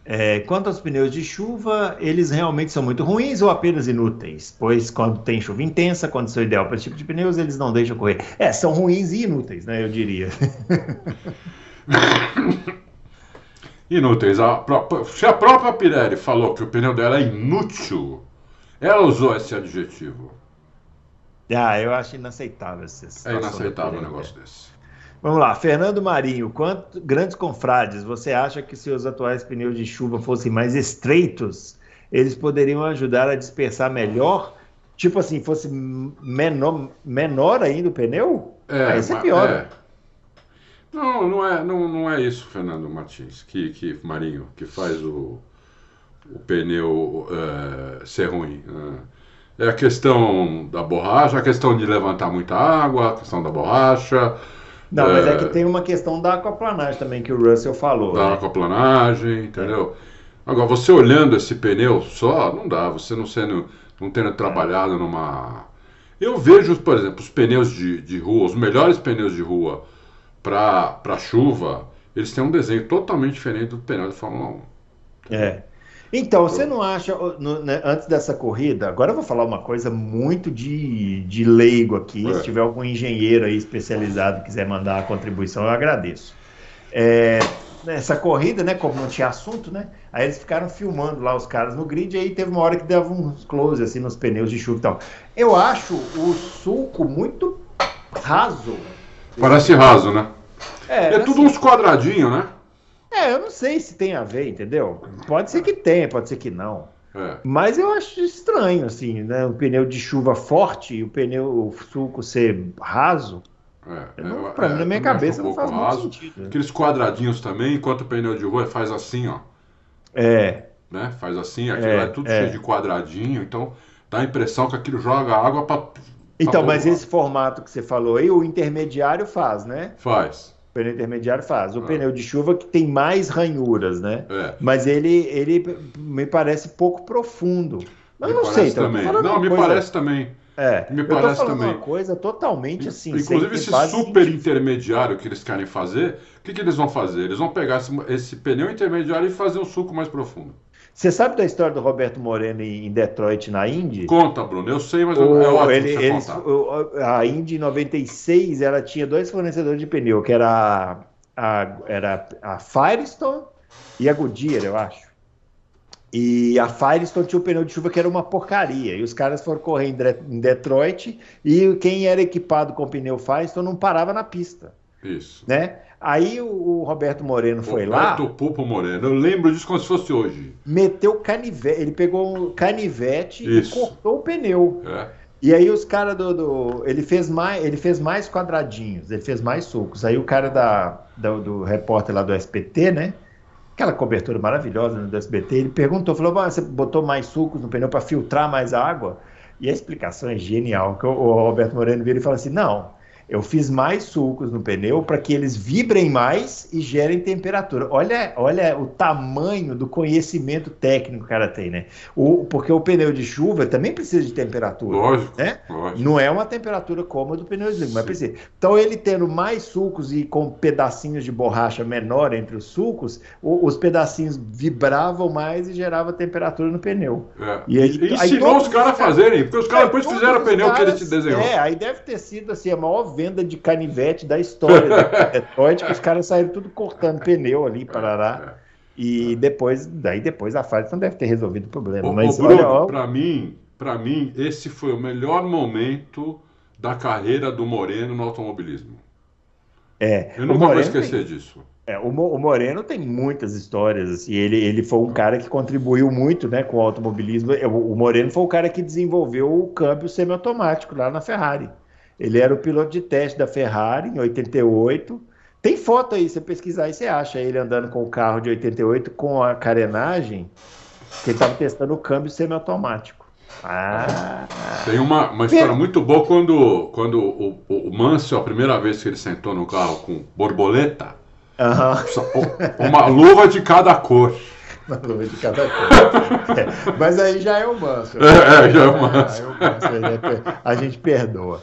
É, quanto aos pneus de chuva, eles realmente são muito ruins ou apenas inúteis? Pois quando tem chuva intensa, condição ideal para esse tipo de pneus, eles não deixam correr. É, são ruins e inúteis, né? Eu diria. Inúteis. A pró- se a própria Pirelli falou que o pneu dela é inútil, ela usou esse adjetivo. Ah, eu acho inaceitável essa É inaceitável um negócio desse. Vamos lá, Fernando Marinho, quanto, grandes confrades, você acha que se os atuais pneus de chuva fossem mais estreitos, eles poderiam ajudar a dispersar melhor? Tipo assim, fosse menor, menor ainda o pneu? Esse é ma- pior. é. Não, não é, não, não é isso, Fernando Martins, que, que Marinho, que faz o, o pneu é, ser ruim. né? É a questão da borracha, a questão de levantar muita água, a questão da borracha, Não, mas é É. que tem uma questão da aquaplanagem também que o Russell falou. da né? aquaplanagem, entendeu? Agora, você olhando esse pneu só, não dá, você não sendo, não tendo trabalhado numa... Eu vejo, por exemplo, os pneus de, de rua, os melhores pneus de rua para chuva, eles têm um desenho totalmente diferente do pneu de Fórmula 1. É. Então, você não acha, no- né, antes dessa corrida, agora eu vou falar uma coisa muito de, de leigo aqui, É. se tiver algum engenheiro aí especializado que quiser mandar a contribuição, eu agradeço. É, nessa corrida, né, como não tinha assunto, né, aí eles ficaram filmando lá os caras no grid, e aí teve uma hora que dava uns close, assim, nos pneus de chuva e tal. Eu acho o sulco muito raso. Parece raso, né? É, É tudo assim, uns quadradinhos, né? É, eu não sei se tem a ver, entendeu? Pode ser que tenha, pode ser que não. É. Mas eu acho estranho, assim, né? O pneu de chuva forte e o pneu o sulco ser raso. É, Não, é, pra é, mim, na minha cabeça, um não faz muito sentido. né? Aqueles quadradinhos também, enquanto o pneu de rua faz assim, ó. É, né? Faz assim, aquilo É, é, tudo é. cheio de quadradinho, então dá a impressão que aquilo joga água para então, Tá mas esse formato que você falou aí, o intermediário faz, né? faz. O pneu intermediário faz. O Ah. pneu de chuva que tem mais ranhuras, né? É. Mas ele, ele me parece pouco profundo. Mas me eu não sei, então, tô também. Não, me coisa- parece também. É, me eu tô parece falando também. uma coisa totalmente assim. Inclusive esse super intermediário que eles querem fazer, o que, que eles vão fazer? Eles vão pegar esse, esse pneu intermediário e fazer um suco mais profundo. Você sabe da história do Roberto Moreno em Detroit, na Indy? Conta, Bruno. Eu sei, mas o, é ótimo ele, você eles, contar. a Indy em 96, ela tinha dois fornecedores de pneu, que era a, a, era a Firestone e a Goodyear, eu acho. E a Firestone tinha o pneu de chuva que era uma porcaria. E os caras foram correr em Detroit e quem era equipado com pneu Firestone não parava na pista. Isso. Né? Aí o, o Roberto Moreno foi Roberto lá. Roberto Pupo Moreno. Eu lembro disso como se fosse hoje. Meteu canivete. Ele pegou um canivete Isso. e cortou o pneu. É. E aí os caras do, do, Ele fez mais. Ele fez mais quadradinhos, ele fez mais sucos. Aí o cara da, do, do repórter lá do SPT, né? Aquela cobertura maravilhosa né, do SBT, ele perguntou, falou: você botou mais sucos no pneu para filtrar mais água? E a explicação é genial, que o, o Roberto Moreno vira e fala assim: não, eu fiz mais sulcos no pneu para que eles vibrem mais e gerem temperatura. Olha, olha o tamanho do conhecimento técnico que o cara tem, né? O, porque o pneu de chuva também precisa de temperatura. Lógico, né? lógico. Não é uma temperatura cômoda do pneu de mas precisa. Então, ele tendo mais sulcos e com pedacinhos de borracha menor entre os sulcos, o, os pedacinhos vibravam mais e gerava temperatura no pneu. É. E aí, Ensinou aí os caras a caras- fazerem, porque os caras depois Todos fizeram o pneu que ele caras- te desenhou. É, aí deve ter sido assim, a maior venda de canivete da história da Detroit, que os caras saíram tudo cortando pneu ali, parará. E depois, daí depois a Firestone deve ter resolvido o problema. Ô, Mas ó, pra mim, para mim, esse foi o melhor momento da carreira do Moreno no automobilismo. é, Eu o nunca vou esquecer tem- disso. É, o, Mo- o Moreno tem muitas histórias, assim, ele, ele foi um cara que contribuiu muito né, com o automobilismo. O, o Moreno foi o cara que desenvolveu o câmbio semiautomático lá na Ferrari. Ele era o piloto de teste da Ferrari em 88. Tem foto aí, você pesquisar aí, você acha ele andando com o carro de 88 com a carenagem, que ele estava testando o câmbio semiautomático. Ah, Tem uma, uma história muito boa quando, quando o, o, o Mansell, a primeira vez que ele sentou no carro com borboleta, aham. uma luva de cada cor. Uma luva de cada. É, mas aí já é o manso. né? É, é, já é o manso. é manso, é A gente perdoa.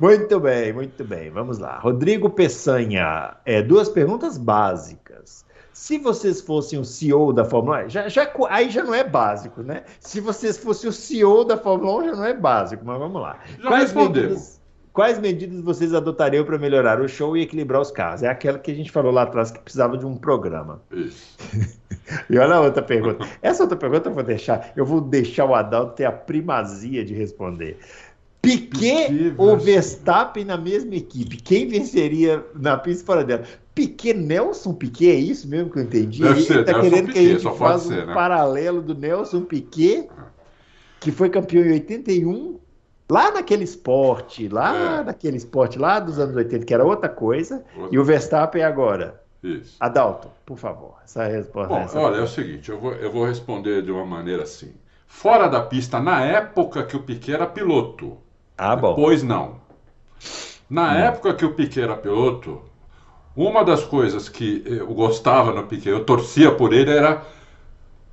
Muito bem, muito bem. Vamos lá. Rodrigo Peçanha, é, duas perguntas básicas. Se vocês fossem o CEO da Fórmula 1, já, já, aí já não é básico, né? Se vocês fossem o CEO da Fórmula 1, já não é básico, mas vamos lá. Já respondemos. medidas, quais medidas vocês adotariam para melhorar o show e equilibrar os carros? É aquela que a gente falou lá atrás que precisava de um programa. Isso. E olha a outra pergunta. Essa outra pergunta eu vou deixar. Eu vou deixar o Adalto ter a primazia de responder. Piquet Piquet ou Verstappen na mesma equipe? Quem venceria na pista fora dela? Piquet, Nelson Piquet, é isso mesmo que eu entendi? Deve Ele ser, tá Nelson querendo que a Piquet, gente faça ser, um né? paralelo do Nelson Piquet, que foi campeão em 81, lá naquele esporte, lá É. naquele esporte lá dos anos 80, que era outra coisa, Outra- e o Verstappen agora. Isso. Adalto, por favor, essa resposta. Bom, essa olha, é o seguinte, eu vou, eu vou responder de uma maneira assim. Fora da pista, na época que o Piquet era piloto, Ah, bom. Pois não. Na época que o Piquet era piloto, uma das coisas que eu gostava no Piquet, eu torcia por ele, era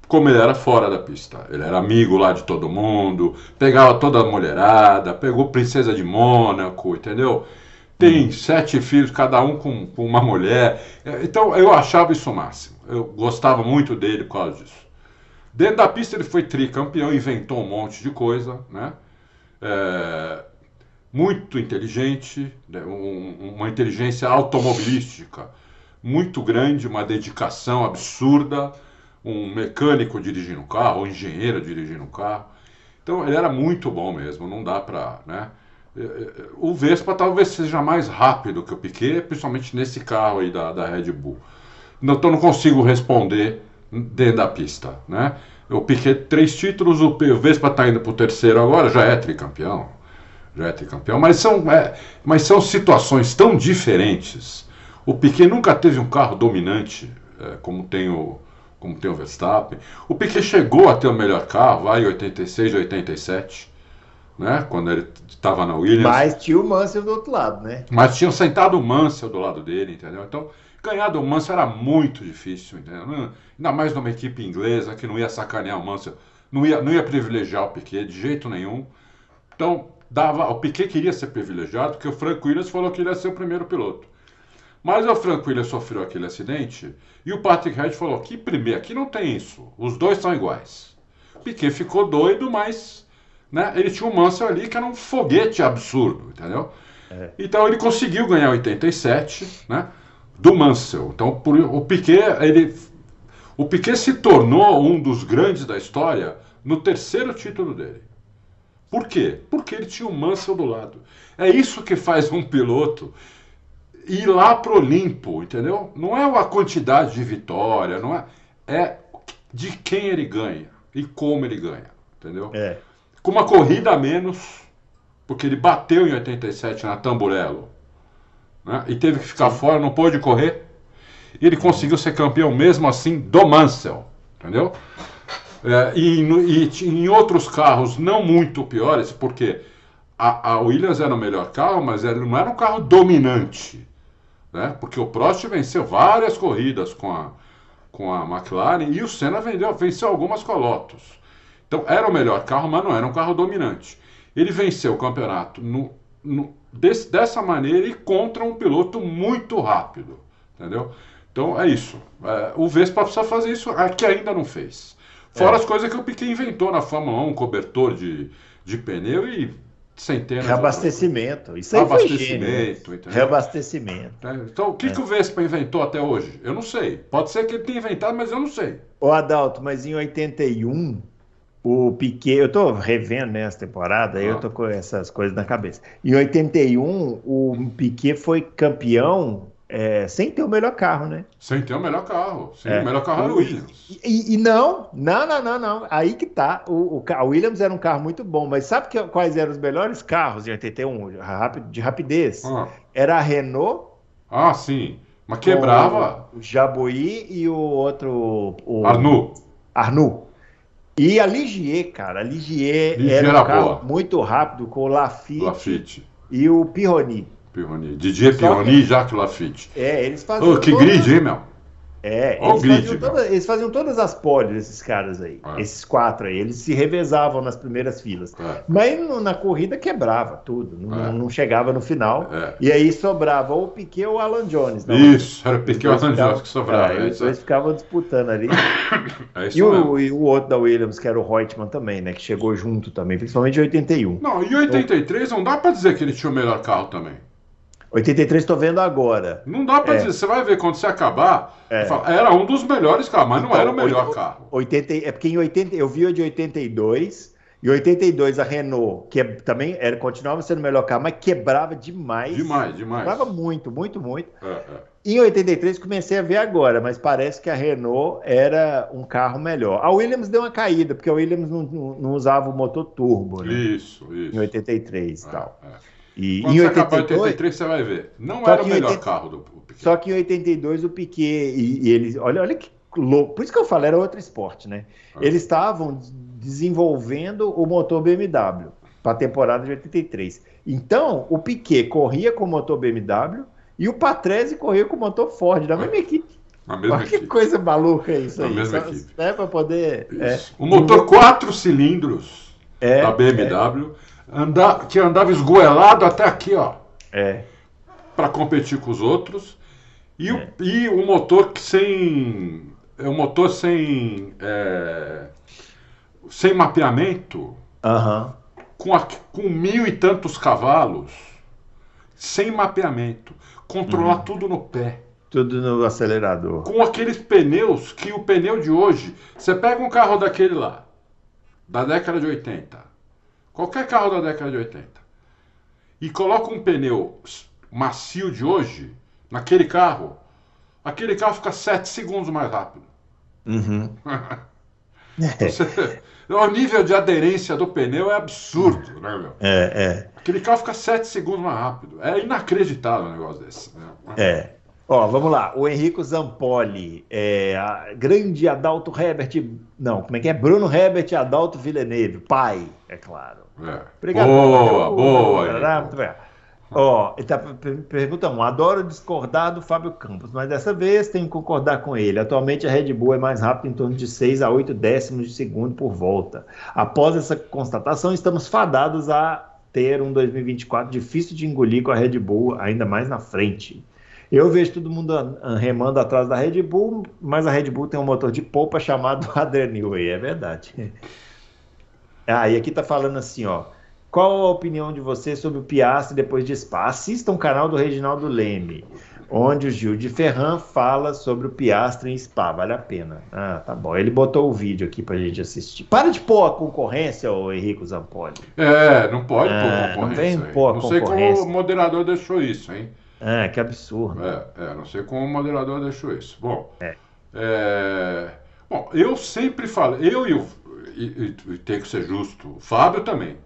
como ele era fora da pista. Ele era amigo lá de todo mundo, pegava toda a mulherada, pegou Princesa de Mônaco, entendeu? Tem sete filhos, cada um com, com uma mulher. É, Então eu achava isso o máximo. Eu gostava muito dele por causa disso. Dentro da pista ele foi tricampeão, inventou um monte de coisa, né? É, muito inteligente, né? Um- uma inteligência automobilística muito grande, uma dedicação absurda, um mecânico dirigindo o carro, um engenheiro dirigindo o carro. Então ele era muito bom mesmo, não dá pra, né? É, é, O Vespa talvez seja mais rápido que o Piquet, principalmente nesse carro aí da, da Red Bull. Então não consigo responder dentro da pista, né? O Piquet três títulos, o Vespa está indo para o terceiro agora, já é tricampeão, já é tricampeão, mas são, é, mas são situações tão diferentes. O Piquet nunca teve um carro dominante é, como tem o como tem o Verstappen. O Piquet chegou a ter o melhor carro, vai em 86, 87, né? Quando ele estava na Williams. Mas tinha o Mansell do outro lado, né? Mas tinham sentado o Mansell do lado dele, entendeu? Então, ganhar do Mansell era muito difícil, entendeu? Ainda mais numa equipe inglesa que não ia sacanear o Mansell, não ia, não ia privilegiar o Piquet de jeito nenhum. Então, dava, o Piquet queria ser privilegiado porque o Frank Williams falou que ele ia ser o primeiro piloto. Mas o Frank Williams sofreu aquele acidente e o Patrick Head falou que primeiro, aqui não tem isso, os dois são iguais. Piquet ficou doido, mas né, ele tinha um Mansell ali que era um foguete absurdo, entendeu? É. Então ele conseguiu ganhar 87, né, do Mansell. Então por, o Piquet, ele, o Piquet se tornou um dos grandes da história no terceiro título dele. Por quê? Porque ele tinha o Mansell do lado. É isso que faz um piloto ir lá pro Olimpo, entendeu? Não é a quantidade de vitória, não é, é de quem ele ganha e como ele ganha, entendeu? É. Com uma corrida a menos, porque ele bateu em 87 na Tamburello, né? E teve que ficar Sim. fora, não pôde correr. E ele conseguiu ser campeão mesmo assim do Mansell, entendeu? É, e, e, em outros carros não muito piores, porque a, a Williams era o melhor carro, mas ele não era um carro dominante né? Porque o Prost venceu várias corridas com a, com a McLaren e o Senna vendeu, venceu algumas com a Lotus. Então era o melhor carro, mas não era um carro dominante. Ele venceu o campeonato no, no, desse, dessa maneira e contra um piloto muito rápido, entendeu? Então é isso. É, o Vespa precisa fazer isso, que ainda não fez. Fora é. as coisas que o Piquet inventou na Fórmula 1, um cobertor de, de pneu e centenas Reabastecimento. Isso aí Reabastecimento, foi gênio. Reabastecimento. É, então, o que, é. que o Vespa inventou até hoje? Eu não sei. Pode ser que ele tenha inventado, mas eu não sei. Ô, Adalto, mas em 81, o Piquet, eu tô revendo né, temporada, ah. eu tô com essas coisas na cabeça. Em 81, o Piquet foi campeão é, sem ter o melhor carro, né? Sem ter o melhor carro. Sim, é. o melhor carro era o Williams. E, e, não, não, não, não, não. Aí que tá. O, o, Williams era um carro muito bom, mas sabe que, quais eram os melhores carros em 81 de rapidez? Ah. Era a Renault. Ah, sim. Mas quebrava. O Jabuí e o outro. O Arnoux. Arnoux. E a Ligier, cara. A Ligier, Ligier era um carro boa. muito rápido com o Lafitte, Lafitte. e o Pironi. Pironi. Didier Pironi e Jacques Lafitte. É, eles faziam. Oh, que grid, hein, meu? É, eles, grid, faziam toda, eles, faziam todas as poles, esses caras aí. É. Esses quatro aí. Eles se revezavam nas primeiras filas. É. Mas na corrida quebrava tudo. Não, é. não chegava no final. É. E aí sobrava ou o Piquet ou o Alan Jones. Não, isso, era o Piquet ou o Alan Jones que sobrava. É, os dois ficavam disputando ali. e, o, e, o, outro da Williams, que era o Reutemann também, né? Que chegou junto também, principalmente em 81. Não, em 83 então, não dá pra dizer que ele tinha o melhor carro também. 83 estou vendo agora. Não dá para é. dizer, você vai ver quando você acabar. É. Fala, era um dos melhores carros, mas não então, era o melhor carro. 80, é porque em 80, eu vi o de 82, e 82 a Renault, que é, também era, continuava sendo o melhor carro, mas quebrava demais. Demais, demais. Quebrava muito, muito, muito. É, é. Em 83 comecei a ver agora, mas parece que a Renault era um carro melhor. A Williams deu uma caída, porque a Williams não, não, não usava o motor turbo, né? Isso, isso. Em 83 e é, tal. É. E Quando em 82, acabar 83, você vai ver. Não era o melhor 80, carro do Piquet. Só que em 82 o Piquet e, e eles, olha, olha que louco. Por isso que eu falei, era outro esporte, né? Ah. Eles estavam desenvolvendo o motor BMW para a temporada de 83. Então, o Piquet corria com o motor BMW e o Patrese corria com o motor Ford, da mesma equipe. Na mesma Olha que coisa maluca isso Na aí. Mesma equipe. Né, para poder. É, o motor quatro cilindros é, da BMW. Andar, que andava esgoelado até aqui, ó. É. Para competir com os outros. E, é. o, e o motor sem. É um motor sem. É, sem mapeamento. Uhum. Com, a, com mil e tantos cavalos. Sem mapeamento. Controlar uhum. tudo no pé. Tudo no acelerador. Com aqueles pneus que o pneu de hoje. Você pega um carro daquele lá, da década de 80 qualquer carro da década de 80, e coloca um pneu macio de hoje naquele carro, aquele carro fica 7 segundos mais rápido. Uhum. Você, o nível de aderência do pneu é absurdo, né, meu? É, é. Aquele carro fica 7 segundos mais rápido. É inacreditável um negócio desse. Né? É. Ó, vamos lá. O Henrico Zampoli, é, grande Adalto Herbert. Não, como é que é? Bruno Herbert Adalto Villeneuve, pai, é claro. É. Obrigado. Boa, boa. Muito bem. Ó, ele tá perguntando, adoro discordar do Fábio Campos, mas dessa vez tenho que concordar com ele. Atualmente a Red Bull é mais rápida em torno de 6 a 8 décimos de segundo por volta. Após essa constatação, estamos fadados a ter um 2024 difícil de engolir com a Red Bull ainda mais na frente. Eu vejo todo mundo remando atrás da Red Bull, mas a Red Bull tem um motor de polpa chamado Adreneway, é verdade. Ah, e aqui tá falando assim, ó. Qual a opinião de você sobre o Piastri depois de Spa? Assista um canal do Reginaldo Leme, onde o Gil de Ferran fala sobre o Piastri em Spa. Vale a pena. Ah, tá bom. Ele botou o vídeo aqui pra gente assistir. Para de pôr a concorrência, ô Henrico Zampoli. É, não pode pôr Ah, concorrência. não vem pôr não sei como concorrência. o moderador deixou isso, hein? Ah, que absurdo. É, é, não sei como o moderador deixou isso. Bom, É. é, bom eu sempre falo, eu e o. E, e- e tem que ser justo, o Fábio também.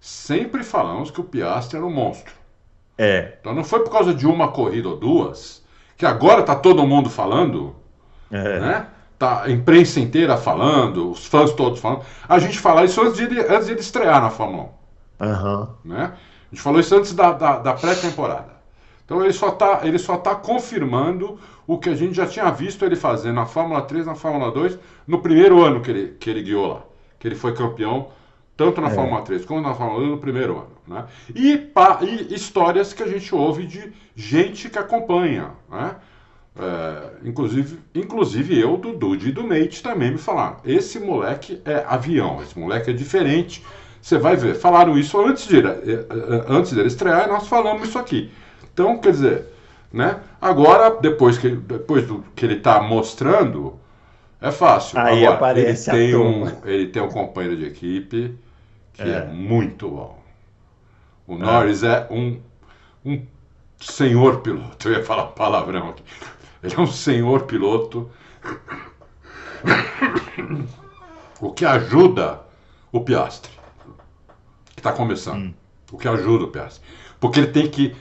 Sempre falamos que o Piastri era um monstro. É. Então não foi por causa de uma corrida ou duas, que agora tá todo mundo falando, é. né? Tá a imprensa inteira falando, os fãs todos falando. A gente fala isso antes de ele, antes de ele estrear na Fórmula 1 Aham. né? A gente falou isso antes da, da, da pré-temporada. Então ele só está ele só tá confirmando o que a gente já tinha visto ele fazer na Fórmula 3, na Fórmula 2, no primeiro ano que ele, que ele guiou lá. Que ele foi campeão tanto na É. Fórmula 3 como na Fórmula 2 no primeiro ano. Né? E, pa- e histórias que a gente ouve de gente que acompanha. Né? É, inclusive, inclusive eu, do Dude e do Mate também me falaram. Esse moleque é avião, esse moleque é diferente. Você vai ver, falaram isso antes, de, eh, eh, antes dele estrear e nós falamos isso aqui. Então, quer dizer, né? Agora, depois que, depois do que ele está mostrando, é fácil. Aí Agora, aparece ele tem, um, ele tem um companheiro de equipe que é, É. muito bom. O Norris é um, um senhor piloto. Eu ia falar palavrão aqui. Ele é um senhor piloto. O que ajuda o Piastre, que está começando. O que ajuda o Piastre. Porque ele tem que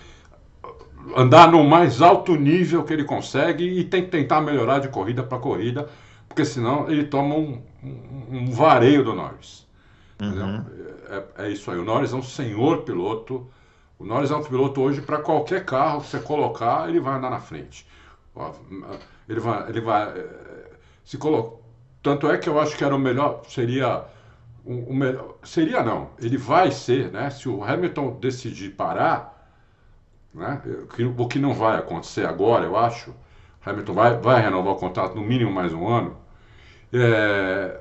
andar no mais alto nível que ele consegue e tem que tentar melhorar de corrida para corrida, porque senão ele toma um, um, um vareio do Norris. Entendeu? É, é isso aí. O Norris é um senhor piloto. O Norris é um piloto hoje para qualquer carro que você colocar, ele vai andar na frente. Ele vai, ele vai eh, se colocar. Tanto é que eu acho que era o melhor, seria o, o melhor, seria não. Ele vai ser, né? Se o Hamilton decidir parar, né? O que, não vai acontecer agora, eu acho. Hamilton vai, vai renovar o contrato no mínimo mais um ano. É,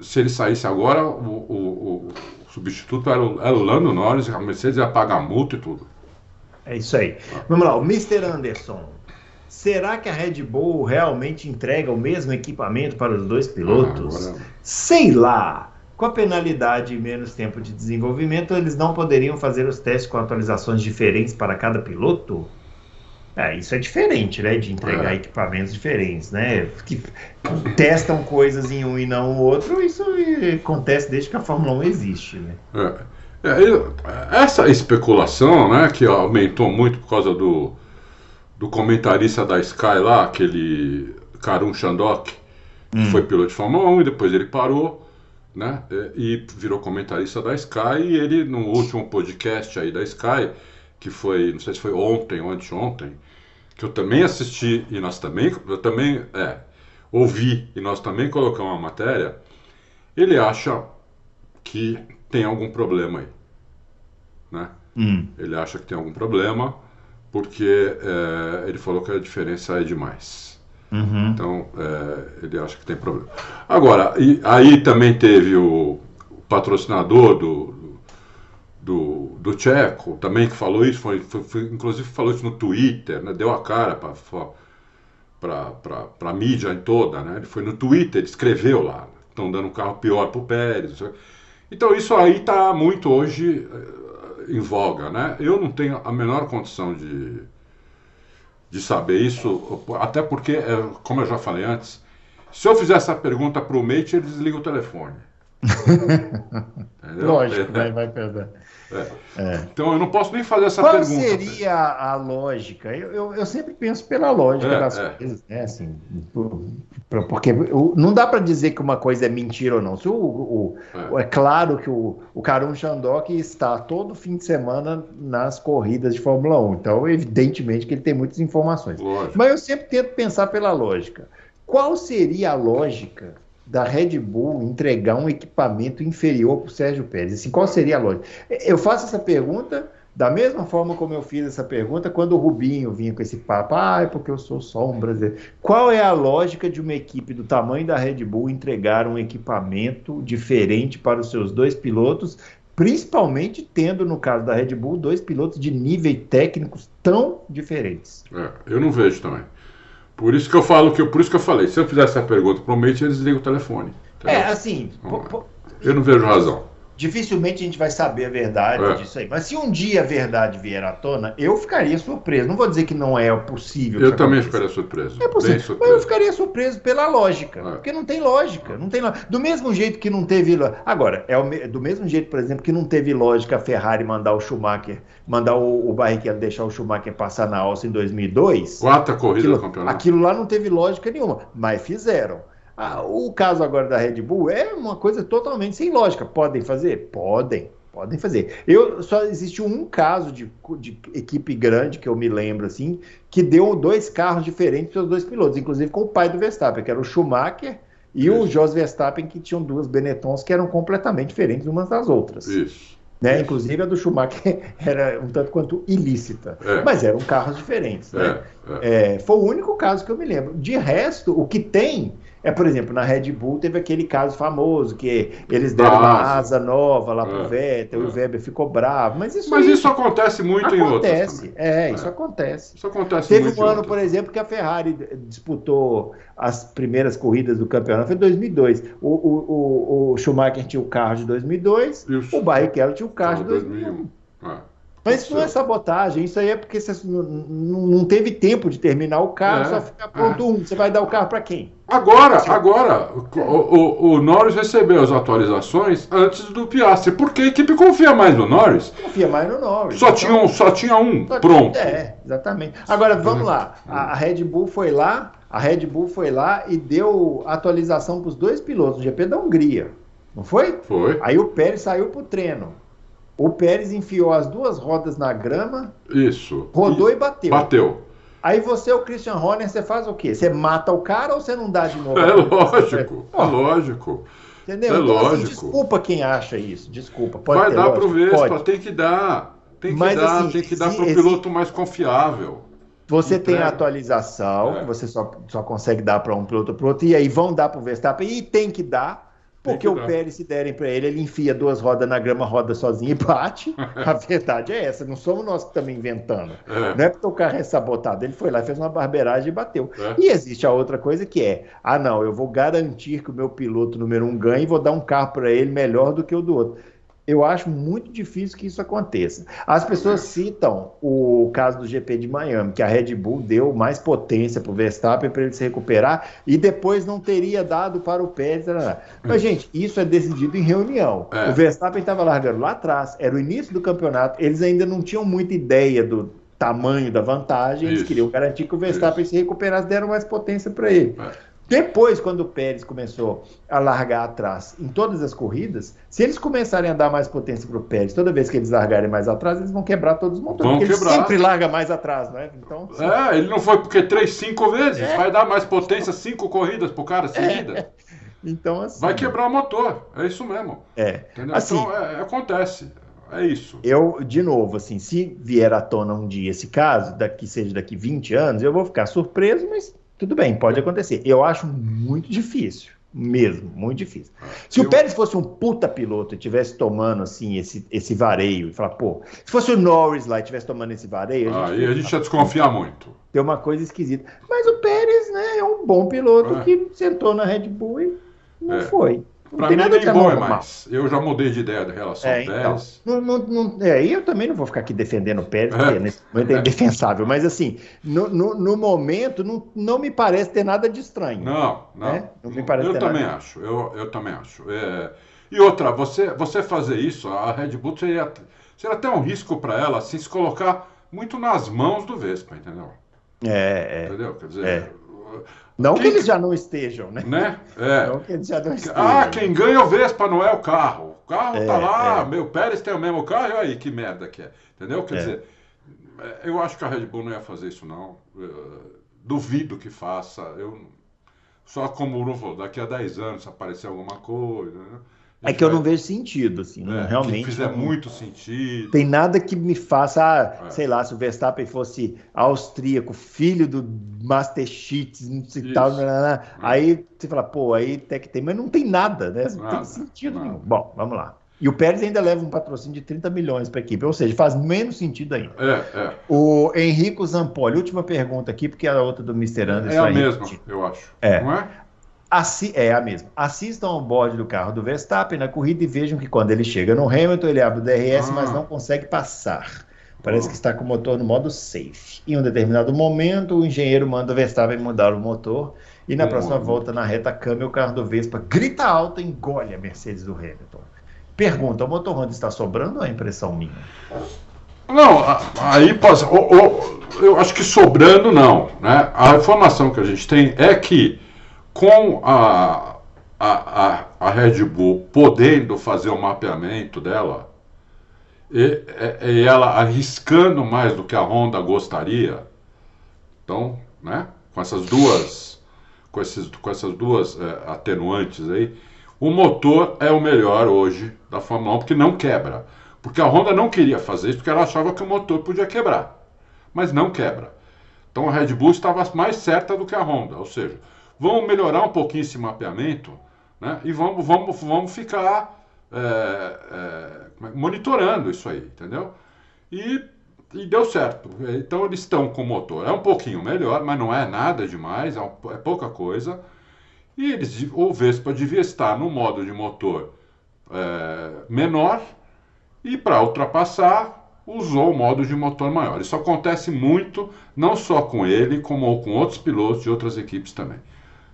se ele saísse agora, o, o- o substituto era o, era o Lando Norris, a Mercedes ia pagar multa e tudo. É isso aí. Vamos lá, o Mr. Anderson. Será que a Red Bull realmente entrega o mesmo equipamento para os dois pilotos? Ah, agora- Sei lá. Com a penalidade e menos tempo de desenvolvimento, eles não poderiam fazer os testes com atualizações diferentes para cada piloto? É, isso é diferente, né? De entregar É. equipamentos diferentes, né? Que testam coisas em um e não no outro, isso acontece desde que a Fórmula 1 existe, né? É. É, essa especulação, né, que aumentou muito por causa do, do comentarista da Sky lá, aquele Karun Chandok, que foi piloto de Fórmula 1 e depois ele parou, né, é, e virou comentarista da Sky e ele, no último podcast aí da Sky, que foi, não sei se foi ontem ou anteontem, que eu também assisti e nós também, eu também, é, ouvi e nós também colocamos uma matéria, ele acha que tem algum problema aí, né? Hum. Ele acha que tem algum problema porque é, ele falou que a diferença é demais. Uhum. Então é, ele acha que tem problema. Agora, e, aí também teve o, o patrocinador do, do, do Tcheco, também que falou isso, foi, foi- foi- inclusive falou isso no Twitter, né? deu a cara para a mídia toda, né? Ele foi no Twitter, ele escreveu lá, estão dando um carro pior para o Pérez. Então isso aí está muito hoje eh, em voga, né? Eu não tenho a menor condição de, de saber isso, até porque, eh, como eu já falei antes, se eu fizer essa pergunta para o Mate, ele desliga o telefone. Lógico, É, vai, vai perder. Então eu não posso nem fazer essa Qual pergunta. seria a lógica? Eu, eu, eu sempre penso pela lógica É, das é. coisas, né? Assim, por- por- porque não dá para dizer que uma coisa é mentira ou não. Se o, o- É. é. claro que o, o Karun Chandok está todo fim de semana nas corridas de Fórmula 1, então evidentemente que ele tem muitas informações. Lógico. Mas eu sempre tento pensar pela lógica. Qual seria a lógica da Red Bull entregar um equipamento inferior para o Sérgio Pérez? Assim, qual seria a lógica? Eu faço essa pergunta Da mesma forma como eu fiz essa pergunta quando o Rubinho vinha com esse papo, ah, é porque eu sou só um brasileiro. Qual é a lógica de uma equipe do tamanho da Red Bull entregar um equipamento diferente para os seus dois pilotos, principalmente tendo, no caso da Red Bull, dois pilotos de níveis técnicos tão diferentes? É, eu não vejo também. Por isso que eu falo que eu, por isso que eu falei, se eu fizesse essa pergunta para o Mate, eles ligam o telefone. É, assim, eu não vejo razão dificilmente a gente vai saber a verdade é. disso aí. Mas se um dia a verdade vier à tona, eu ficaria surpreso. Não vou dizer que não é possível. Eu também aconteça. ficaria surpreso. É possível. Surpreso. Mas eu ficaria surpreso pela lógica. É. Porque não tem lógica. Não tem Do mesmo jeito que não teve. Agora, é o... do mesmo jeito, por exemplo, que não teve lógica a Ferrari mandar o Schumacher, mandar o, o Barrichello deixar o Schumacher passar na alça em 2002. Quarta corrida aquilo, do campeonato. Aquilo lá não teve lógica nenhuma. Mas fizeram. Ah, o caso agora da Red Bull é uma coisa totalmente sem lógica. Podem fazer? Podem, podem fazer. Eu só existe um caso de, de equipe grande que eu me lembro assim, que deu dois carros diferentes para os dois pilotos, inclusive com o pai do Verstappen, que era o Schumacher e Isso. o Jos Verstappen, que tinham duas Benettons que eram completamente diferentes umas das outras. Isso. Né? Inclusive a do Schumacher era um tanto quanto ilícita, é. mas eram carros diferentes. Né? É, é. é, foi o único caso que eu me lembro. De resto, o que tem é, por exemplo, na Red Bull teve aquele caso famoso que eles deram uma asa nova lá pro é, Vettel é. o Weber ficou bravo. Mas isso, mas isso acontece muito acontece, em outras. Também. É, isso é. acontece. Isso acontece Teve muito um ano, por exemplo, que a Ferrari disputou as primeiras corridas do campeonato, foi em 2002. O, o, o, o Schumacher tinha o carro de 2002, o, o Barrichello tinha o carro de 2001. 2001. É. Mas isso não é sabotagem, isso aí é porque você não teve tempo de terminar o carro, é, só fica pronto é. um. Você vai dar o carro para quem? Agora, agora, o, o, o, Norris recebeu as atualizações antes do Piastri, porque a equipe confia mais no Norris. Confia mais no Norris. Só, então, tinha, um, só tinha um, só pronto. É, exatamente. Agora, vamos lá. A, a Red Bull foi lá, a Red Bull foi lá e deu atualização para os dois pilotos, o GP da Hungria. Não foi? Foi. Aí o Pérez saiu para o treino. O Pérez enfiou as duas rodas na grama. Isso. Rodou e, e bateu. Bateu. Aí você, o Christian Horner, você faz o quê? Você mata o cara ou você não dá de novo? É lógico, é lógico. Entendeu? É então, lógico. Assim, desculpa quem acha isso, desculpa. Pode Vai dar lógico, pro Vespa, pode. tem que dar. Tem que Mas, dar, assim, tem que dar para o piloto mais confiável. Você tem a atualização, é. você só, só consegue dar para um piloto para outro, e aí vão dar para o Verstappen, e tem que dar, porque o Pérez, se derem para ele, ele enfia duas rodas na grama, roda sozinho e bate. A verdade é essa, não somos nós que estamos inventando. É. Não é porque o carro é sabotado. Ele foi lá, fez uma barbeiragem e bateu. É. E existe a outra coisa que é: ah, não, eu vou garantir que o meu piloto número um ganhe e vou dar um carro para ele melhor do que o do outro eu acho muito difícil que isso aconteça. As pessoas citam o caso do GP de Miami, que a Red Bull deu mais potência para o Verstappen para ele se recuperar e depois não teria dado para o Pérez. Mas, gente, isso é decidido em reunião. É. O Verstappen estava largando lá atrás, era o início do campeonato, eles ainda não tinham muita ideia do tamanho da vantagem, eles isso. queriam garantir que o Verstappen isso. se recuperasse, deram mais potência para ele. É. Depois, quando o Pérez começou a largar atrás em todas as corridas, se eles começarem a dar mais potência para o Pérez, toda vez que eles largarem mais atrás, eles vão quebrar todos os motores. Vão porque quebrar. ele sempre larga mais atrás, não é? Então, é, ele não foi porque três, cinco vezes. É. Vai dar mais potência cinco corridas para o cara seguida. É. Então, assim, Vai quebrar o motor. É isso mesmo. É. Entendeu? Assim, então, é, acontece. É isso. Eu, de novo, assim, se vier à tona um dia esse caso, daqui seja daqui 20 anos, eu vou ficar surpreso, mas tudo bem, pode acontecer. Eu acho muito difícil. Mesmo, muito difícil. Se eu... o Pérez fosse um puta piloto e estivesse tomando assim esse, esse vareio e falar, pô, se fosse o Norris lá e estivesse tomando esse vareio. A gente, ah, a gente ia desconfiar muito. Tem uma coisa esquisita. Mas o Pérez, né, é um bom piloto é. que sentou na Red Bull e não é. foi. Pra mim nem bom é mais. Eu já mudei de ideia da relação é, então, Pérez. Não, não, não, é, eu também não vou ficar aqui defendendo o Pérez, porque é. nesse momento é indefensável. Mas assim, no, no, no, momento, não, não me parece ter nada de estranho. Não, não. Né? não me parece eu também nada. acho. Eu, eu também acho. É... E outra, você, você fazer isso, a Red Bull seria, seria até um risco para ela assim, se colocar muito nas mãos do Vespa, entendeu? É, é. Entendeu? Quer dizer. É. Não que eles já não estejam, né? né? É. Não que eles já não estejam. Ah, quem ganha é o Vespa, não é o carro. O carro é, tá lá, é. meu Pérez tem o mesmo carro, e aí que merda que é. Entendeu? Quer é. dizer, é, eu acho que a Red Bull não ia fazer isso, não. Eu duvido que faça. Eu, só como eu vou, daqui a 10 anos, se aparecer alguma coisa, né? É que eu não vejo sentido, assim, é, realmente. Que fizer não, muito sentido. Tem nada que me faça, ah, é. sei lá, se o Verstappen fosse austríaco, filho do Master Cheats, não sei tal, não, não, não. É. aí você fala, pô, aí até que tem, mas não tem nada, né? Não nada, tem sentido nenhum. Bom, vamos lá. E o Pérez ainda leva um patrocínio de 30 milhões para a equipe, ou seja, faz menos sentido ainda. É, é. O Henrico Zampoli, última pergunta aqui, porque a outra do Mr. Anderson. É a mesma, eu acho. É. Não é? Assi é a mesma. Assistam ao bode do carro do Verstappen na corrida e vejam que quando ele chega no Hamilton, ele abre o DRS, ah. mas não consegue passar. Parece que está com o motor no modo safe. Em um determinado momento, o engenheiro manda o Verstappen mudar o motor. E na próxima volta, na reta câmbio, o carro do Vespa grita alto e engole a Mercedes do Hamilton. Pergunta: o motor Honda está sobrando ou é impressão minha? Não, aí passa. Eu acho que sobrando não. Né? A informação que a gente tem é que com a, a, a, Red Bull podendo fazer o mapeamento dela, e, e, ela arriscando mais do que a Honda gostaria, então, né, com essas duas, com, esses, com essas duas é, atenuantes aí, o motor é o melhor hoje da Fórmula 1 porque não quebra. Porque a Honda não queria fazer isso porque ela achava que o motor podia quebrar, mas não quebra. Então a Red Bull estava mais certa do que a Honda, ou seja, Vamos melhorar um pouquinho esse mapeamento né? e vamos, vamos, vamos ficar é, é, monitorando isso aí, entendeu? E, e, deu certo. Então eles estão com o motor. É um pouquinho melhor, mas não é nada demais, é, é pouca coisa. E eles, o Vespa devia estar no modo de motor é, menor e para ultrapassar usou o modo de motor maior. Isso acontece muito, não só com ele, como com outros pilotos de outras equipes também.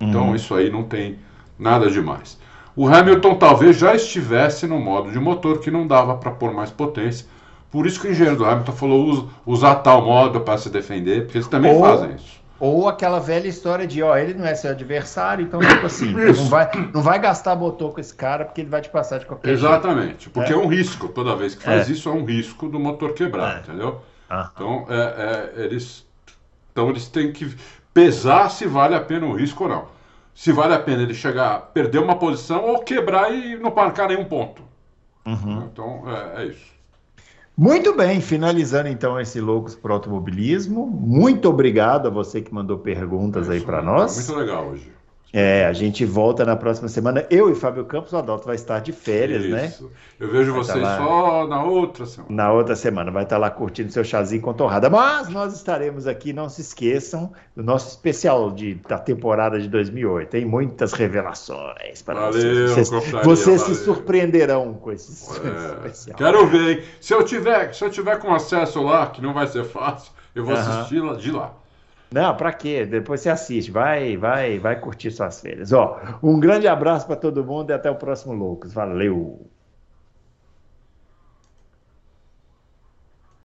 Então uhum. isso aí não tem nada demais. O Hamilton talvez já estivesse no modo de motor que não dava para pôr mais potência. Por isso que o engenheiro do Hamilton falou usa, usar tal modo para se defender, porque eles também ou, fazem isso. Ou aquela velha história de, ó, ele não é seu adversário, então tipo assim, não vai, não vai gastar motor com esse cara porque ele vai te passar de qualquer Exatamente, jeito. porque é. é. um risco. Toda vez que faz é. isso é um risco do motor quebrar, é. entendeu? Ah. Então, é, é, eles, então eles têm que pesar se vale a pena o risco ou não. Se vale a pena ele chegar, perder uma posição ou quebrar e não marcar nenhum ponto. Uhum. Então, é, é isso. Muito bem, finalizando então esse Loucos para Automobilismo. Muito obrigado a você que mandou perguntas é aí para nós. Muito legal hoje. É, a gente volta na próxima semana. Eu e Fábio Campos, o Adalto vai estar de férias, né? Isso. né? Eu vejo vai vocês lá... só na outra semana. Na outra semana, vai estar lá curtindo seu chazinho com torrada. Mas nós estaremos aqui, não se esqueçam, do nosso especial de, da temporada de 2008. Tem muitas revelações para valeu, vocês. Vocês, vocês se surpreenderão com esse é, especial. Quero ver, hein? Se eu, tiver, se eu tiver com acesso lá, que não vai ser fácil, eu vou assistir de lá. Não, para quê? Depois você assiste, vai, vai, vai curtir suas férias. Ó, um grande abraço para todo mundo e até o próximo Loucos. Valeu.